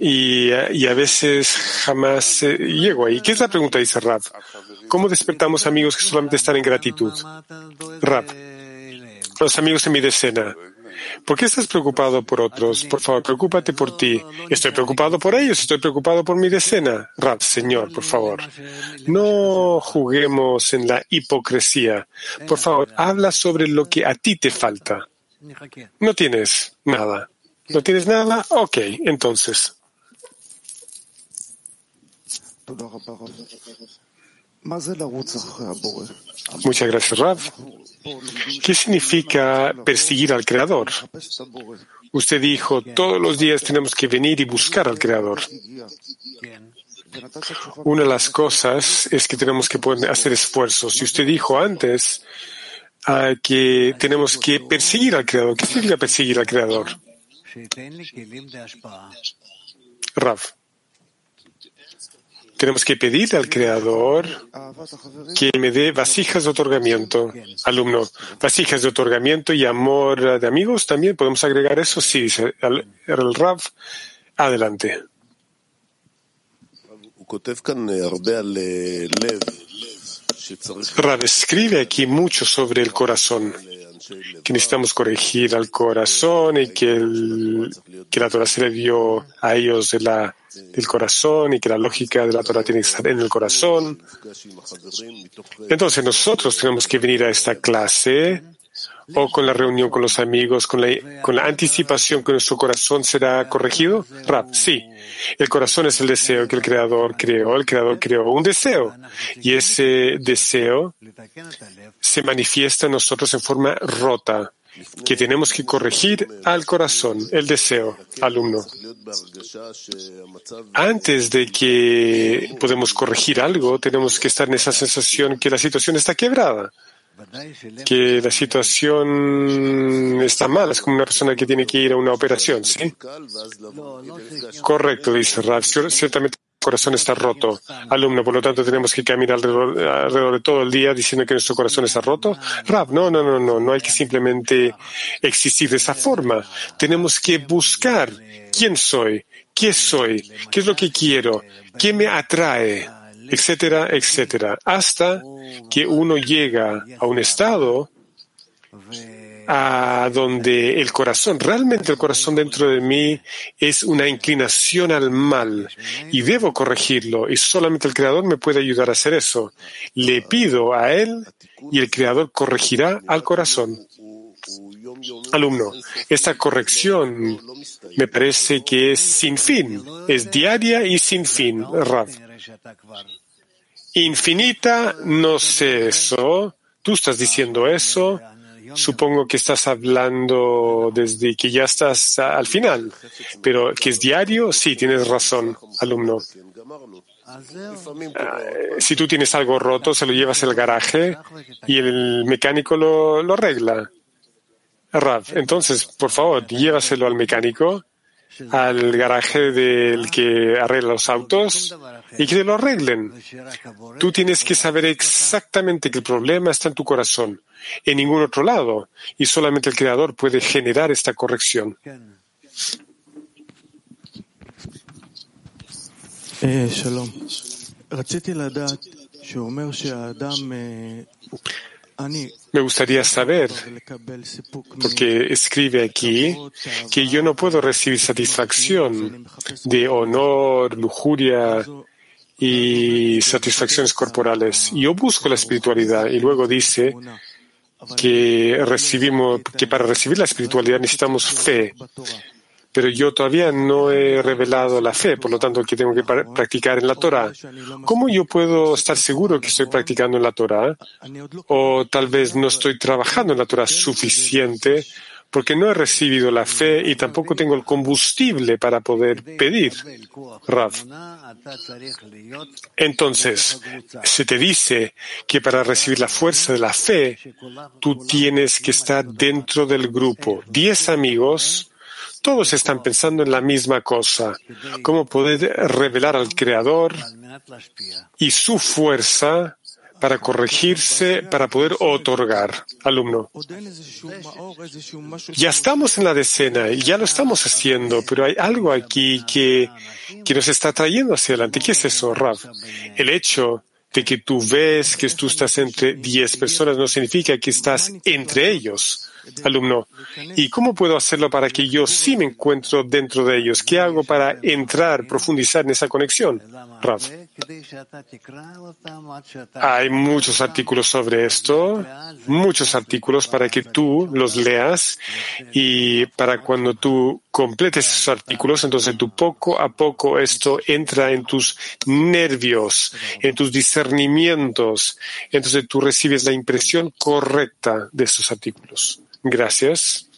y, a veces jamás eh, llego ahí. ¿Qué es la pregunta? Dice Rab. ¿Cómo despertamos amigos que solamente están en gratitud? Rab, los amigos en mi decena. ¿Por qué estás preocupado por otros? Por favor, preocúpate por ti. Estoy preocupado por ellos, estoy preocupado por mi decena. Rab, Señor, por favor. No juguemos en la hipocresía. Por favor, habla sobre lo que a ti te falta. No tienes nada. ¿No tienes nada? Ok, entonces. Muchas gracias, Rav. ¿Qué significa perseguir al Creador? Usted dijo, todos los días tenemos que venir y buscar al Creador. Una de las cosas es que tenemos que hacer esfuerzos. Y usted dijo antes que tenemos que perseguir al Creador. ¿Qué significa perseguir al Creador? Rav. Tenemos que pedir al Creador que me dé vasijas de otorgamiento. Alumno, vasijas de otorgamiento y amor de amigos también. ¿Podemos agregar eso? Sí, dice el, el Rav. Adelante. Rav escribe aquí mucho sobre el corazón, que necesitamos corregir al corazón y que, la Torah se le dio a ellos de del corazón y que la lógica de la Torah tiene que estar en el corazón. Entonces nosotros tenemos que venir a esta clase o con la reunión con los amigos, con la, anticipación que nuestro corazón será corregido? Rap, sí. El corazón es el deseo que el Creador creó. El Creador creó un deseo. Y ese deseo se manifiesta en nosotros en forma rota, que tenemos que corregir al corazón, el deseo, alumno. Antes de que podemos corregir algo, tenemos que estar en esa sensación que la situación está quebrada que la situación está mal, es como una persona que tiene que ir a una operación, ¿sí? Correcto, dice Rav. Ciertamente el corazón está roto. Alumno, por lo tanto tenemos que caminar alrededor, de todo el día diciendo que nuestro corazón está roto. Rav, no, no, no, no, no hay que simplemente existir de esa forma. Tenemos que buscar quién soy, qué soy, qué es lo que quiero, qué me atrae etcétera, etcétera, hasta que uno llega a un estado a donde el corazón, realmente el corazón dentro de mí es una inclinación al mal y debo corregirlo y solamente el Creador me puede ayudar a hacer eso. Le pido a Él y el Creador corregirá al corazón. Alumno, esta corrección me parece que es sin fin, es diaria y sin fin, Rav. Infinita, no sé eso. Tú estás diciendo eso. Supongo que estás hablando desde que ya estás al final. Pero que es diario, sí, tienes razón, alumno. si tú tienes algo roto, se lo llevas al garaje y el mecánico lo, lo arregla. Rav, entonces, por favor, llévaselo al mecánico, al garaje del que arregla los autos y que lo arreglen. Tú tienes que saber exactamente que el problema está en tu corazón, en ningún otro lado, y solamente el Creador puede generar esta corrección. Eh, me gustaría saber, porque escribe aquí, que yo no puedo recibir satisfacción de honor, lujuria y satisfacciones corporales. Yo busco la espiritualidad y luego dice que recibimos, que para recibir la espiritualidad necesitamos fe pero yo todavía no he revelado la fe, por lo tanto, que tengo que practicar en la Torah. ¿Cómo yo puedo estar seguro que estoy practicando en la Torah? O tal vez no estoy trabajando en la Torah suficiente porque no he recibido la fe y tampoco tengo el combustible para poder pedir. Rav. Entonces, se te dice que para recibir la fuerza de la fe, tú tienes que estar dentro del grupo. Diez amigos todos están pensando en la misma cosa, cómo poder revelar al Creador y su fuerza para corregirse, para poder otorgar. Alumno. Ya estamos en la decena y ya lo estamos haciendo, pero hay algo aquí que, que nos está trayendo hacia adelante. ¿Qué es eso, Rav? El hecho de que tú ves que tú estás entre diez personas no significa que estás entre ellos alumno. ¿Y cómo puedo hacerlo para que yo sí me encuentro dentro de ellos? ¿Qué hago para entrar, profundizar en esa conexión? Raf. Hay muchos artículos sobre esto, muchos artículos para que tú los leas y para cuando tú completes esos artículos, entonces tú poco a poco esto entra en tus nervios, en tus discernimientos, entonces tú recibes la impresión correcta de estos artículos. Gracias.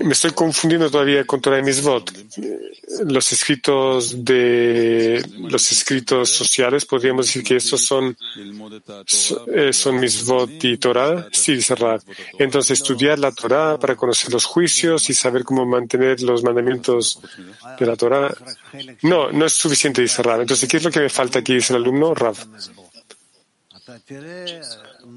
Me estoy confundiendo todavía con Torah y Misvot. Los escritos de los escritos sociales, podríamos decir que estos son, eh, son Misvot y Torah. Sí, dice Entonces, estudiar la Torah para conocer los juicios y saber cómo mantener los mandamientos de la Torah. No, no es suficiente, dice. Entonces, ¿qué es lo que me falta aquí, dice el alumno? Rav.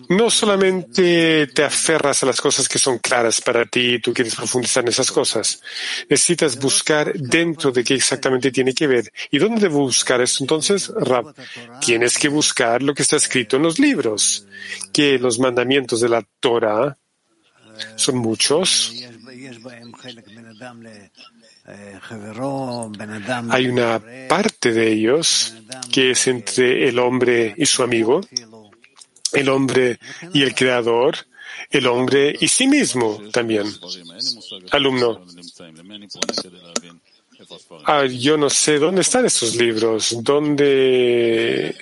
No solamente te aferras a las cosas que son claras para ti, tú quieres profundizar en esas cosas. Necesitas buscar dentro de qué exactamente tiene que ver. ¿Y dónde debo buscar esto? Entonces, Rab, tienes que buscar lo que está escrito en los libros, que los mandamientos de la Torah son muchos. Hay una parte de ellos que es entre el hombre y su amigo, el hombre y el creador, el hombre y sí mismo también. Alumno. Ah, yo no sé dónde están estos libros, dónde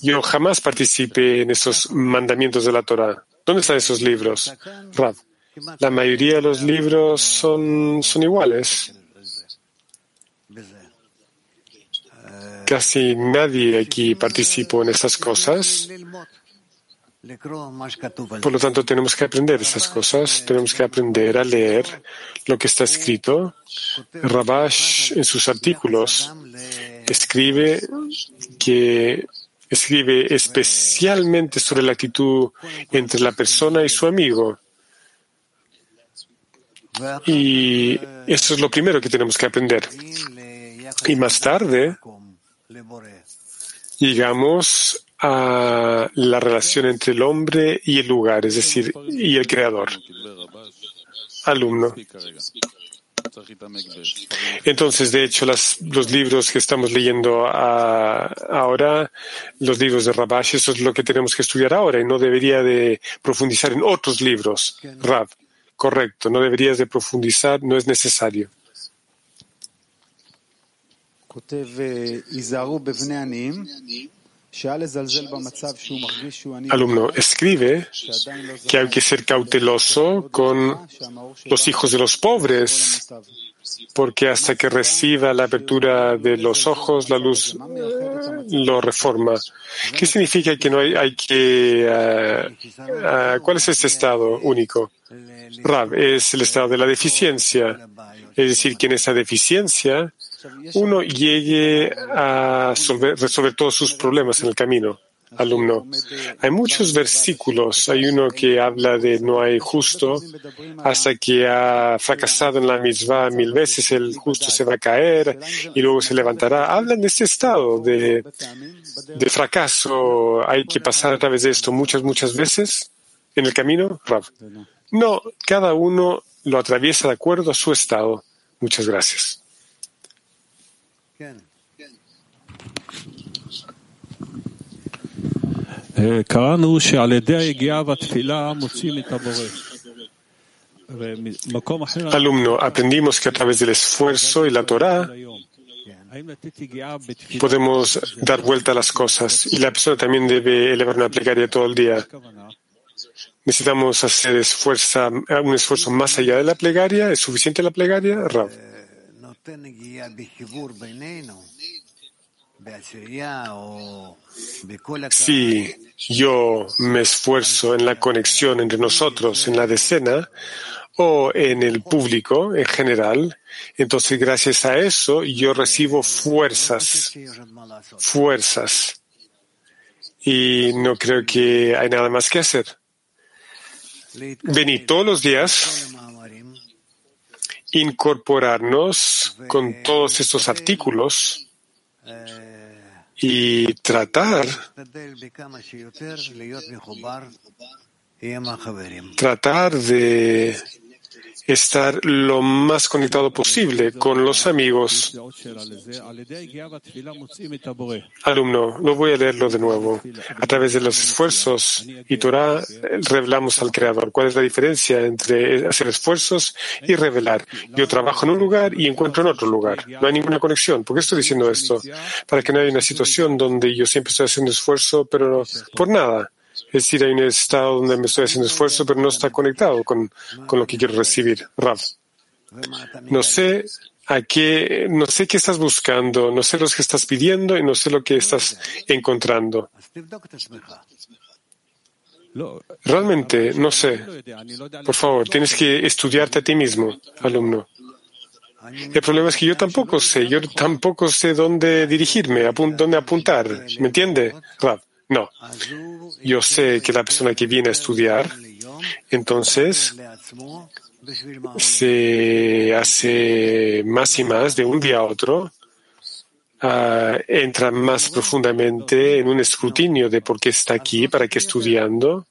yo jamás participé en esos mandamientos de la Torah. ¿Dónde están esos libros? La mayoría de los libros son, son iguales. Casi nadie aquí participó en esas cosas. Por lo tanto, tenemos que aprender esas cosas, tenemos que aprender a leer lo que está escrito. Rabash, en sus artículos, escribe que escribe especialmente sobre la actitud entre la persona y su amigo. Y eso es lo primero que tenemos que aprender. Y más tarde, llegamos a la relación entre el hombre y el lugar, es decir, y el creador. Alumno. Entonces, de hecho, los libros que estamos leyendo ahora, los libros de Rabash, eso es lo que tenemos que estudiar ahora y no debería de profundizar en otros libros. Rab, correcto, no deberías de profundizar, no es necesario. Alumno, escribe que hay que ser cauteloso con los hijos de los pobres, porque hasta que reciba la apertura de los ojos, la luz lo reforma. ¿Qué significa que no hay, hay que... Uh, uh, ¿Cuál es este estado único? Rab, es el estado de la deficiencia. Es decir, que en esa deficiencia uno llegue a resolver todos sus problemas en el camino. Alumno, hay muchos versículos. Hay uno que habla de no hay justo hasta que ha fracasado en la misma mil veces, el justo se va a caer y luego se levantará. Hablan de este estado de, de fracaso. Hay que pasar a través de esto muchas, muchas veces en el camino. No, cada uno lo atraviesa de acuerdo a su estado. Muchas gracias. Alumno, aprendimos que a través del esfuerzo y la Torah podemos dar vuelta a las cosas y la persona también debe elevar una plegaria todo el día. Necesitamos hacer esfuerzo, un esfuerzo más allá de la plegaria. ¿Es suficiente la plegaria, Rav? Si yo me esfuerzo en la conexión entre nosotros, en la decena, o en el público en general, entonces gracias a eso yo recibo fuerzas, fuerzas. Y no creo que hay nada más que hacer. Venir todos los días, incorporarnos con todos estos artículos y tratar tratar de estar lo más conectado posible con los amigos. Alumno, lo voy a leerlo de nuevo. A través de los esfuerzos y Torah revelamos al Creador. ¿Cuál es la diferencia entre hacer esfuerzos y revelar? Yo trabajo en un lugar y encuentro en otro lugar. No hay ninguna conexión. ¿Por qué estoy diciendo esto? Para que no haya una situación donde yo siempre estoy haciendo esfuerzo, pero por nada. Es decir, hay un estado donde me estoy haciendo esfuerzo, pero no está conectado con, con lo que quiero recibir. Rav. No sé a qué, no sé qué estás buscando, no sé lo que estás pidiendo y no sé lo que estás encontrando. Realmente, no sé. Por favor, tienes que estudiarte a ti mismo, alumno. El problema es que yo tampoco sé, yo tampoco sé dónde dirigirme, dónde apuntar. ¿Me entiende, Rav? No. Yo sé que la persona que viene a estudiar, entonces se hace más y más de un día a otro, uh, entra más profundamente en un escrutinio de por qué está aquí, para qué estudiando.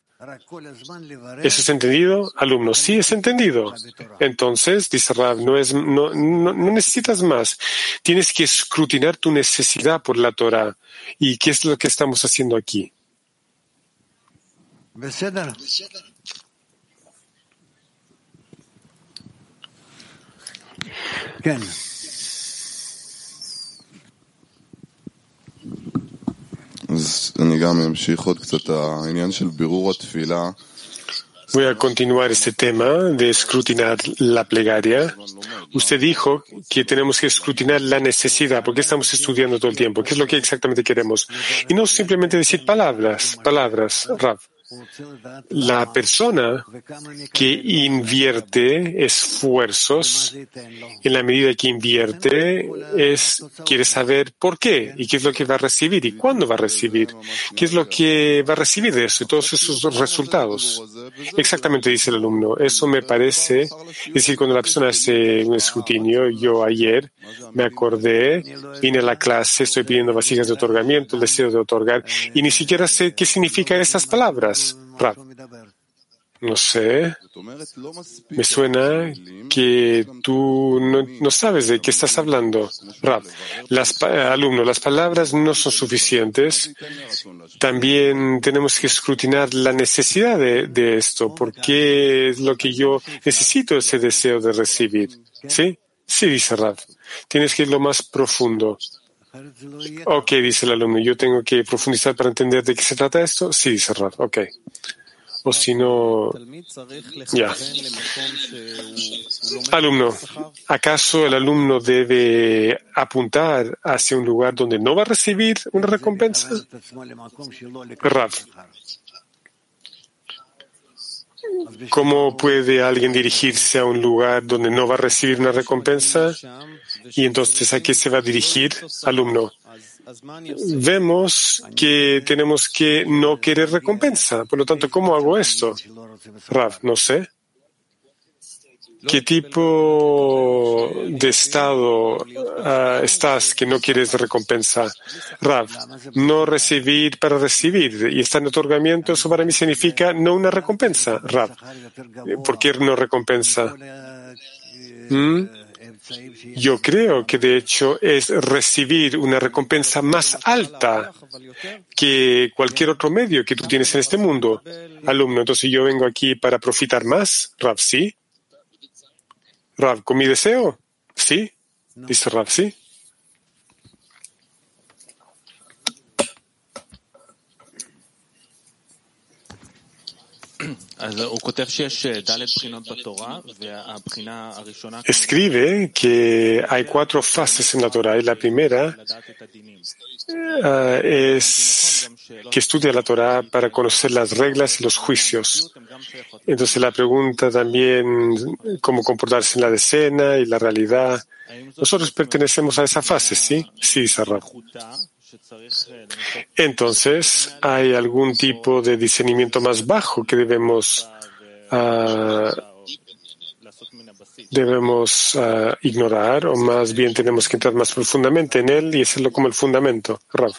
¿Eso es entendido? Alumno, sí es entendido. Entonces, dice no, es, no, no necesitas más. Tienes que escrutinar tu necesidad por la Torah. ¿Y qué es lo que estamos haciendo aquí? Voy a continuar este tema de escrutinar la plegaria. Usted dijo que tenemos que escrutinar la necesidad. ¿Por qué estamos estudiando todo el tiempo? ¿Qué es lo que exactamente queremos? Y no simplemente decir palabras, palabras, Rav. La persona que invierte esfuerzos, en la medida que invierte, es, quiere saber por qué y qué es lo que va a recibir y cuándo va a recibir, qué es lo que va a recibir de eso y todos esos resultados. Exactamente dice el alumno. Eso me parece, es decir, cuando la persona hace un escrutinio, yo ayer me acordé, vine a la clase, estoy pidiendo vasijas de otorgamiento, el deseo de otorgar, y ni siquiera sé qué significan estas palabras. No sé. Me suena que tú no, sabes de qué estás hablando. Rab, las, alumnos, las palabras no son suficientes. También tenemos que escrutinar la necesidad de, de esto. ¿Por qué es lo que yo necesito ese deseo de recibir? ¿Sí? Sí, dice Rab. Tienes que ir lo más profundo. Ok, dice el alumno, yo tengo que profundizar para entender de qué se trata esto. Sí, dice Rav, ok. O si no, ya. Alumno, ¿acaso el alumno debe apuntar hacia un lugar donde no va a recibir una recompensa? Rav. ¿Cómo puede alguien dirigirse a un lugar donde no va a recibir una recompensa? Y entonces, ¿a qué se va a dirigir, alumno? Vemos que tenemos que no querer recompensa. Por lo tanto, ¿cómo hago esto? Rav, no sé. ¿Qué tipo de estado uh, estás que no quieres recompensa? Rav, no recibir para recibir. Y estar en otorgamiento, eso para mí significa no una recompensa. Rav, ¿por qué no recompensa? ¿Mm? Yo creo que de hecho es recibir una recompensa más alta que cualquier otro medio que tú tienes en este mundo. Alumno, entonces yo vengo aquí para profitar más. Rav, sí. Rav, ¿con mi deseo? Sí. Dice Rav, sí. Escribe que hay cuatro fases en la Torah y la primera uh, es que estudia la Torah para conocer las reglas y los juicios. Entonces la pregunta también cómo comportarse en la decena y la realidad. Nosotros pertenecemos a esa fase, ¿sí? Sí, Sarra. Entonces, ¿hay algún tipo de discernimiento más bajo que debemos, uh, debemos uh, ignorar o más bien tenemos que entrar más profundamente en él y hacerlo como el fundamento? Rav.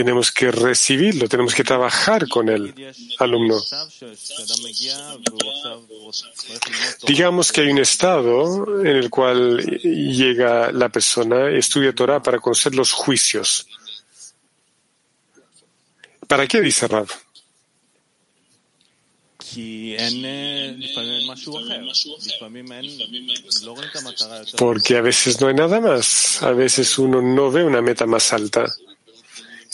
Tenemos que recibirlo, tenemos que trabajar con el alumno. Digamos que hay un estado en el cual llega la persona, estudia Torah para conocer los juicios. ¿Para qué dice Rav? Porque a veces no hay nada más. A veces uno no ve una meta más alta.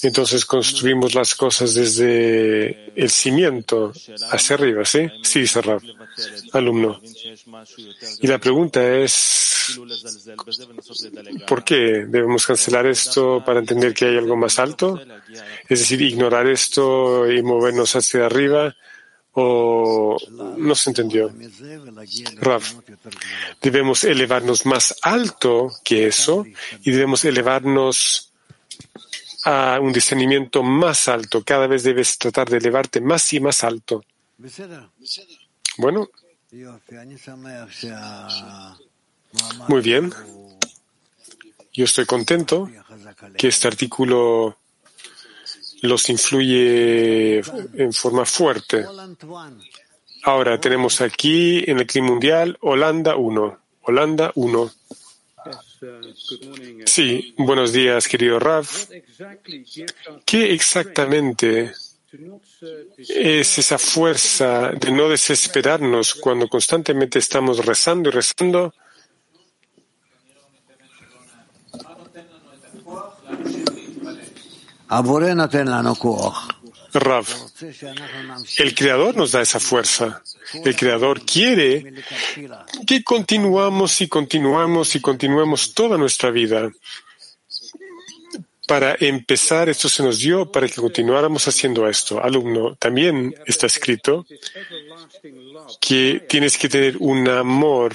Entonces construimos las cosas desde el cimiento hacia arriba, ¿sí? Sí, Rav, alumno. Y la pregunta es, ¿por qué debemos cancelar esto para entender que hay algo más alto? Es decir, ignorar esto y movernos hacia arriba o no se entendió. Rav, debemos elevarnos más alto que eso y debemos elevarnos a un discernimiento más alto. Cada vez debes tratar de elevarte más y más alto. Bueno. Muy bien. Yo estoy contento que este artículo los influye en forma fuerte. Ahora tenemos aquí en el clima mundial Holanda 1. Holanda 1. Sí, buenos días, querido Rav. ¿Qué exactamente es esa fuerza de no desesperarnos cuando constantemente estamos rezando y rezando? Rav, el Creador nos da esa fuerza. El Creador quiere que continuamos y continuamos y continuemos toda nuestra vida. Para empezar, esto se nos dio para que continuáramos haciendo esto. Alumno, también está escrito que tienes que tener un amor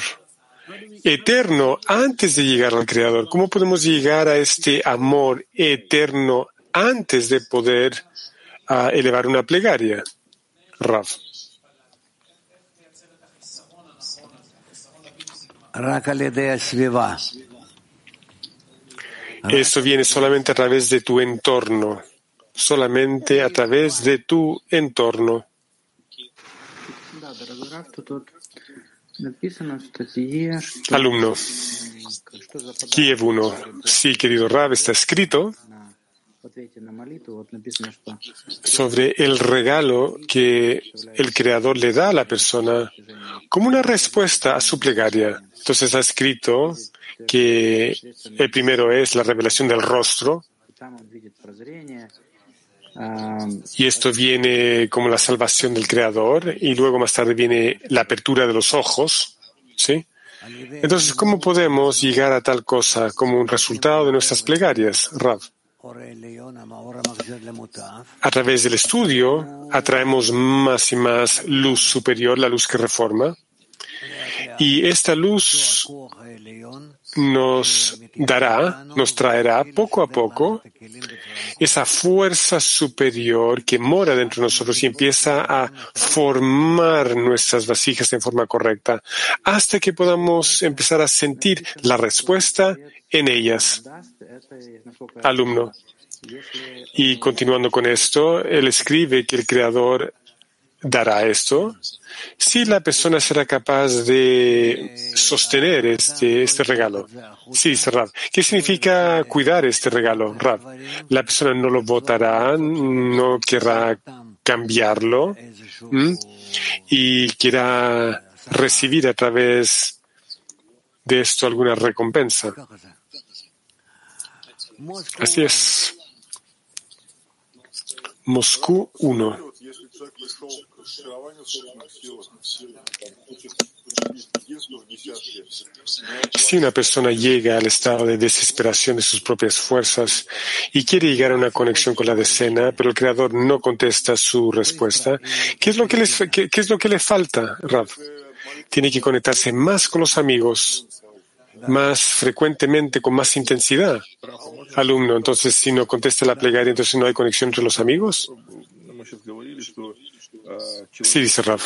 eterno antes de llegar al Creador. ¿Cómo podemos llegar a este amor eterno antes de poder a elevar una plegaria. Rav. Esto viene solamente a través de tu entorno, solamente a través de tu entorno. Alumno, Kiev 1. Sí, querido Rav, está escrito sobre el regalo que el Creador le da a la persona como una respuesta a su plegaria. Entonces ha escrito que el primero es la revelación del rostro, y esto viene como la salvación del Creador, y luego más tarde viene la apertura de los ojos, ¿sí? Entonces, ¿cómo podemos llegar a tal cosa como un resultado de nuestras plegarias, Rav? A través del estudio atraemos más y más luz superior, la luz que reforma, y esta luz nos dará, nos traerá poco a poco esa fuerza superior que mora dentro de nosotros y empieza a formar nuestras vasijas en forma correcta hasta que podamos empezar a sentir la respuesta en ellas. Alumno. Y continuando con esto, él escribe que el Creador dará esto si la persona será capaz de sostener este, este regalo. Sí, Rav. ¿Qué significa cuidar este regalo, Rav? La persona no lo votará, no querrá cambiarlo y quiera recibir a través de esto alguna recompensa. Así es. Moscú 1. Si una persona llega al estado de desesperación de sus propias fuerzas y quiere llegar a una conexión con la decena, pero el Creador no contesta su respuesta, ¿qué es lo que, qué, es lo que le falta, Rav? Tiene que conectarse más con los amigos, más frecuentemente, con más intensidad. Alumno, entonces si no contesta la plegaria, entonces no hay conexión entre los amigos. Sí, dice Rav.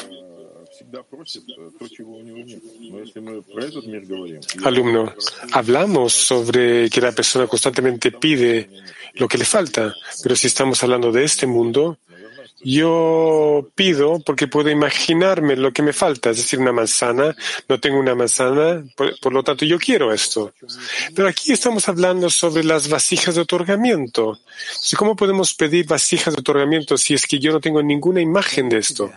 Alumno, hablamos sobre que la persona constantemente pide lo que le falta, pero si estamos hablando de este mundo, yo pido porque puedo imaginarme lo que me falta, es decir, una manzana, no tengo una manzana, por, lo tanto yo quiero esto. Pero aquí estamos hablando sobre las vasijas de otorgamiento. ¿Cómo podemos pedir vasijas de otorgamiento si es que yo no tengo ninguna imagen de esto?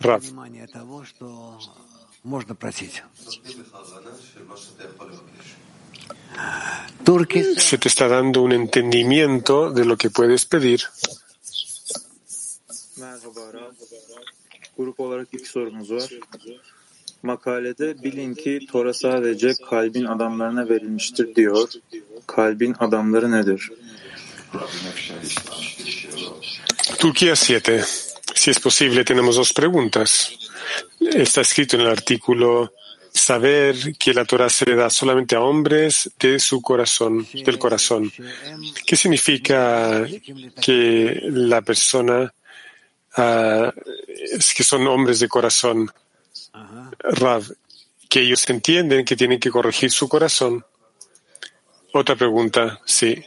Rav. Se te está dando un entendimiento de lo que puedes pedir. Merhaba. Grup olarak iki sorumuz var. Makalede bilin ki Tora sadece kalbin adamlarına verilmiştir diyor. Kalbin adamları nedir? Turquía 7. Si es posible, tenemos dos preguntas. Está escrito en el artículo saber que la Torah se le da solamente a hombres de su corazón, del corazón. ¿Qué significa que la persona Ah, es que son hombres de corazón. Rav, que ellos entienden que tienen que corregir su corazón. Otra pregunta, sí.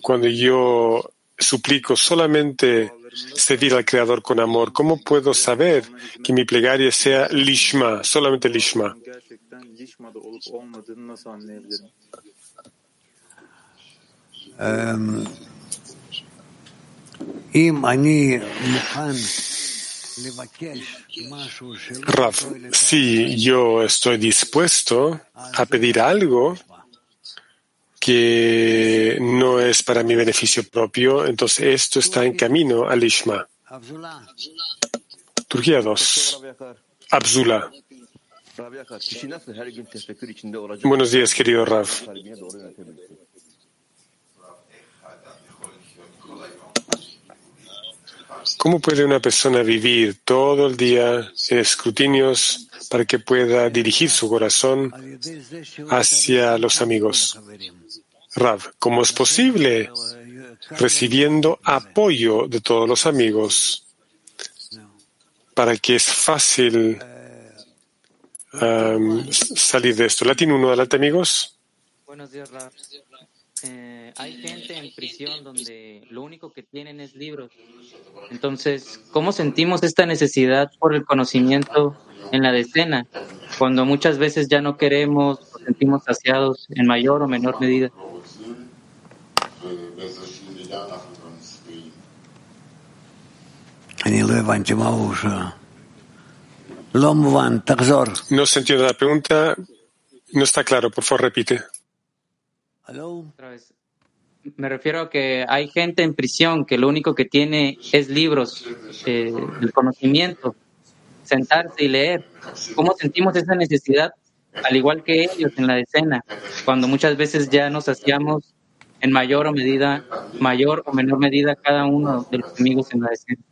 Cuando yo suplico solamente servir al Creador con amor, ¿cómo puedo saber que mi plegaria sea lishma, solamente lishma? Um, Rav, si yo estoy dispuesto a pedir algo que no es para mi beneficio propio, entonces esto está en camino al Ishma. Turquía 2. Abzula. Buenos días, querido Rav. ¿Cómo puede una persona vivir todo el día en escrutinios para que pueda dirigir su corazón hacia los amigos? Rav, ¿cómo es posible? Recibiendo apoyo de todos los amigos para que es fácil salir de esto. Latín 1, adelante amigos. Buenos días, Rav. Eh, hay gente en prisión donde lo único que tienen es libros. Entonces, ¿cómo sentimos esta necesidad por el conocimiento en la decena, cuando muchas veces ya no queremos o sentimos saciados en mayor o menor medida? No se entiende la pregunta. No está claro, por favor, repite. Me refiero a que hay gente en prisión que lo único que tiene es libros, eh, el conocimiento, sentarse y leer. ¿Cómo sentimos esa necesidad, al igual que ellos en la escena, cuando muchas veces ya nos hacíamos en mayor o medida, mayor o menor medida cada uno de los amigos en la escena?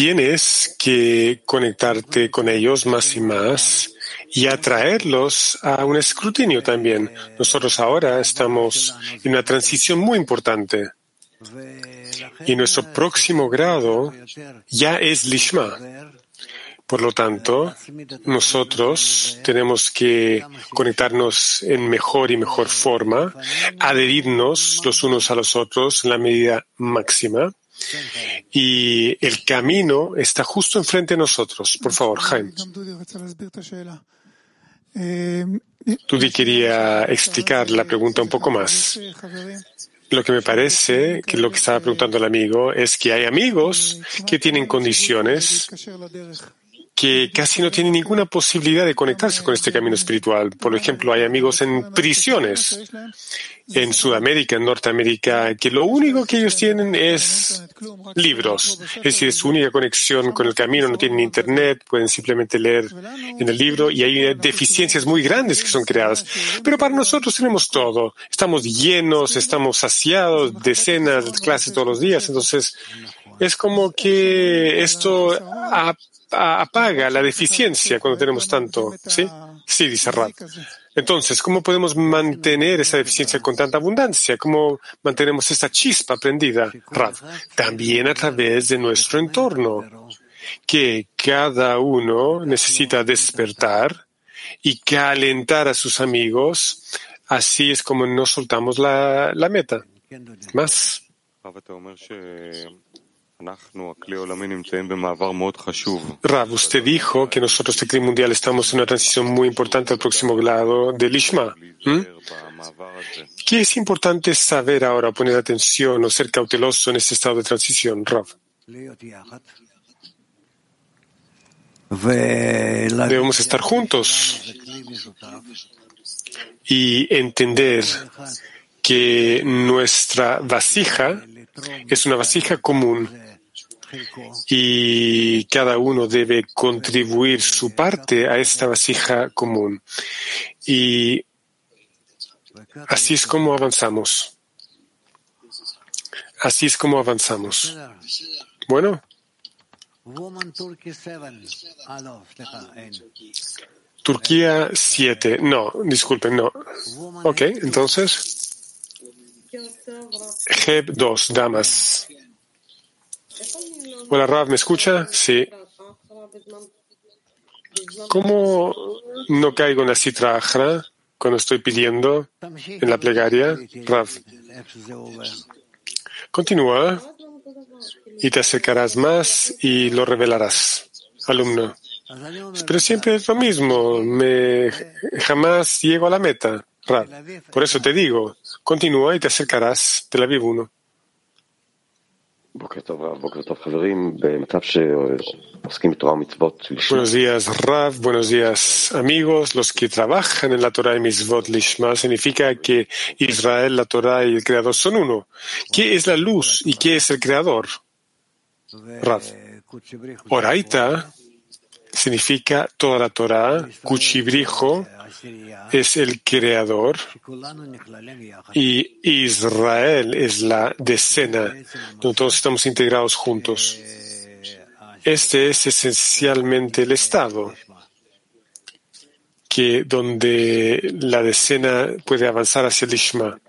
Tienes que conectarte con ellos más y más y atraerlos a un escrutinio también. Nosotros ahora estamos en una transición muy importante y nuestro próximo grado ya es Lishma. Por lo tanto, nosotros tenemos que conectarnos en mejor y mejor forma, adherirnos los unos a los otros en la medida máxima. Y el camino está justo enfrente de nosotros. Por favor, Jaime. Tudy quería explicar la pregunta un poco más. Lo que me parece que lo que estaba preguntando el amigo es que hay amigos que tienen condiciones que casi no tienen ninguna posibilidad de conectarse con este camino espiritual. Por ejemplo, hay amigos en prisiones en Sudamérica, en Norteamérica, que lo único que ellos tienen es libros. Es decir, su única conexión con el camino, no tienen internet, pueden simplemente leer en el libro y hay deficiencias muy grandes que son creadas. Pero para nosotros tenemos todo. Estamos llenos, estamos saciados, decenas de clases todos los días. Entonces, es como que esto apaga la deficiencia cuando tenemos tanto. ¿Sí? Sí, dice Rab. Entonces, ¿cómo podemos mantener esa deficiencia con tanta abundancia? ¿Cómo mantenemos esta chispa prendida, Rab? También a través de nuestro entorno, que cada uno necesita despertar y calentar a sus amigos. Así es como no soltamos la, la meta. Más. Rav, usted dijo que nosotros, el CRI Mundial, estamos en una transición muy importante al próximo grado del Ishma. ¿Qué es importante saber ahora, poner atención o ser cauteloso en este estado de transición, Rav? Debemos estar juntos y entender que nuestra vasija es una vasija común y cada uno debe contribuir su parte a esta vasija común. Y así es como avanzamos. Así es como avanzamos. Bueno. Turquía 7. No, disculpen, no. Ok, entonces. Heb 2, damas. Hola, Rav, ¿me escucha? Sí. ¿Cómo no caigo en la citra ajra cuando estoy pidiendo en la plegaria? Rav. Continúa y te acercarás más y lo revelarás, alumno. Pero siempre es lo mismo, me jamás llego a la meta. Rav. Por eso te digo, continúa y te acercarás de la Viv 1. Buenos días, Rav. Buenos días, amigos. Los que trabajan en la Torah y Mitzvot Lishma significa que Israel, la Torah y el Creador son uno. ¿Qué es la luz y qué es el Creador? Rav. Oraita significa toda la Torah. Cuchibrijo es el creador y Israel es la decena, donde todos estamos integrados juntos. Este es esencialmente el estado que donde la decena puede avanzar hacia el Ishma.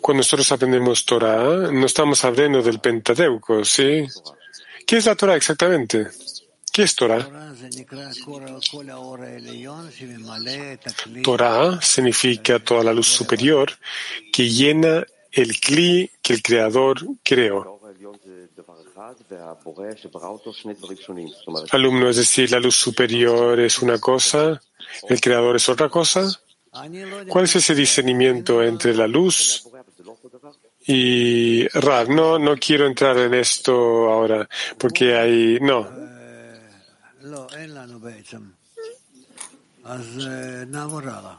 Cuando nosotros aprendemos Torah, no estamos hablando del Pentateuco, ¿sí? ¿Qué es la Torah exactamente? ¿Qué es Torah? Torah significa toda la luz superior que llena el cli que el Creador creó. Alumno, es decir, la luz superior es una cosa, el Creador es otra cosa. ¿Cuál es ese discernimiento entre la luz y Rav? No, no quiero entrar en esto ahora, porque hay, no.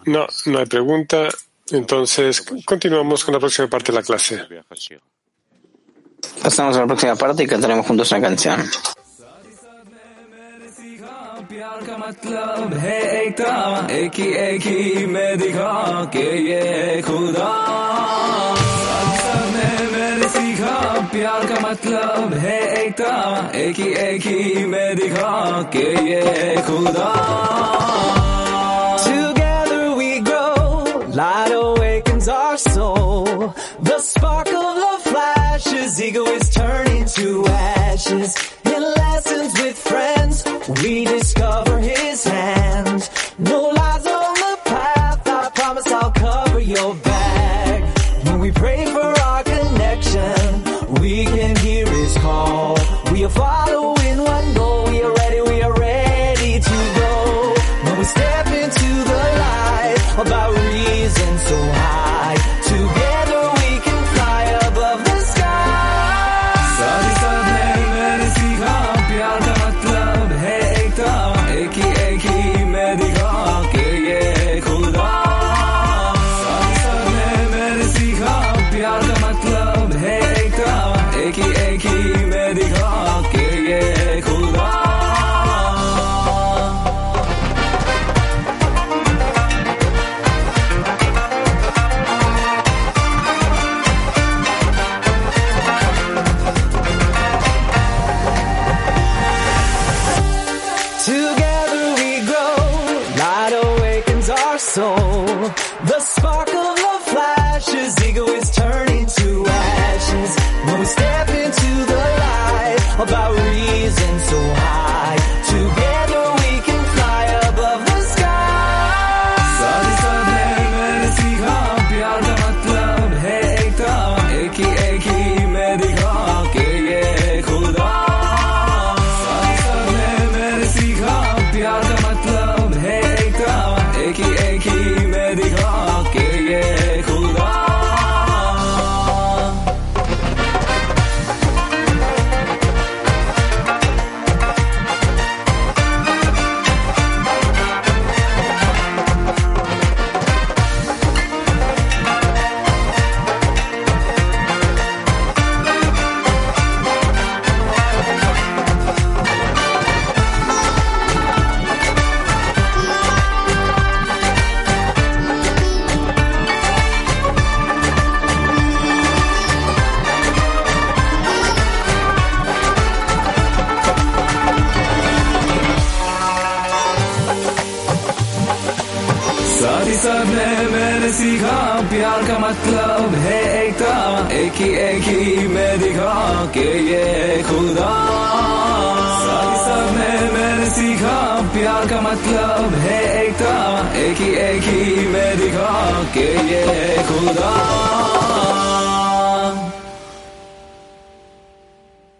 No, no hay pregunta. Entonces, continuamos con la próxima parte de la clase. Pasamos a la próxima parte y cantaremos juntos una canción. प्यार का मतलब है एकता एक ही एक ही मैं दिखा के ये खुदा में मैंने सीखा प्यार का मतलब है एकता एक ही एक ही मैं दिखा के ये खुदा Together we grow, light awakens our soul. The spark of love flashes, ego is turning to ashes. In lessons we discover his hand. No lies on the path, I promise I'll cover your back. When we pray for our connection, we can hear his call. We are following one goal,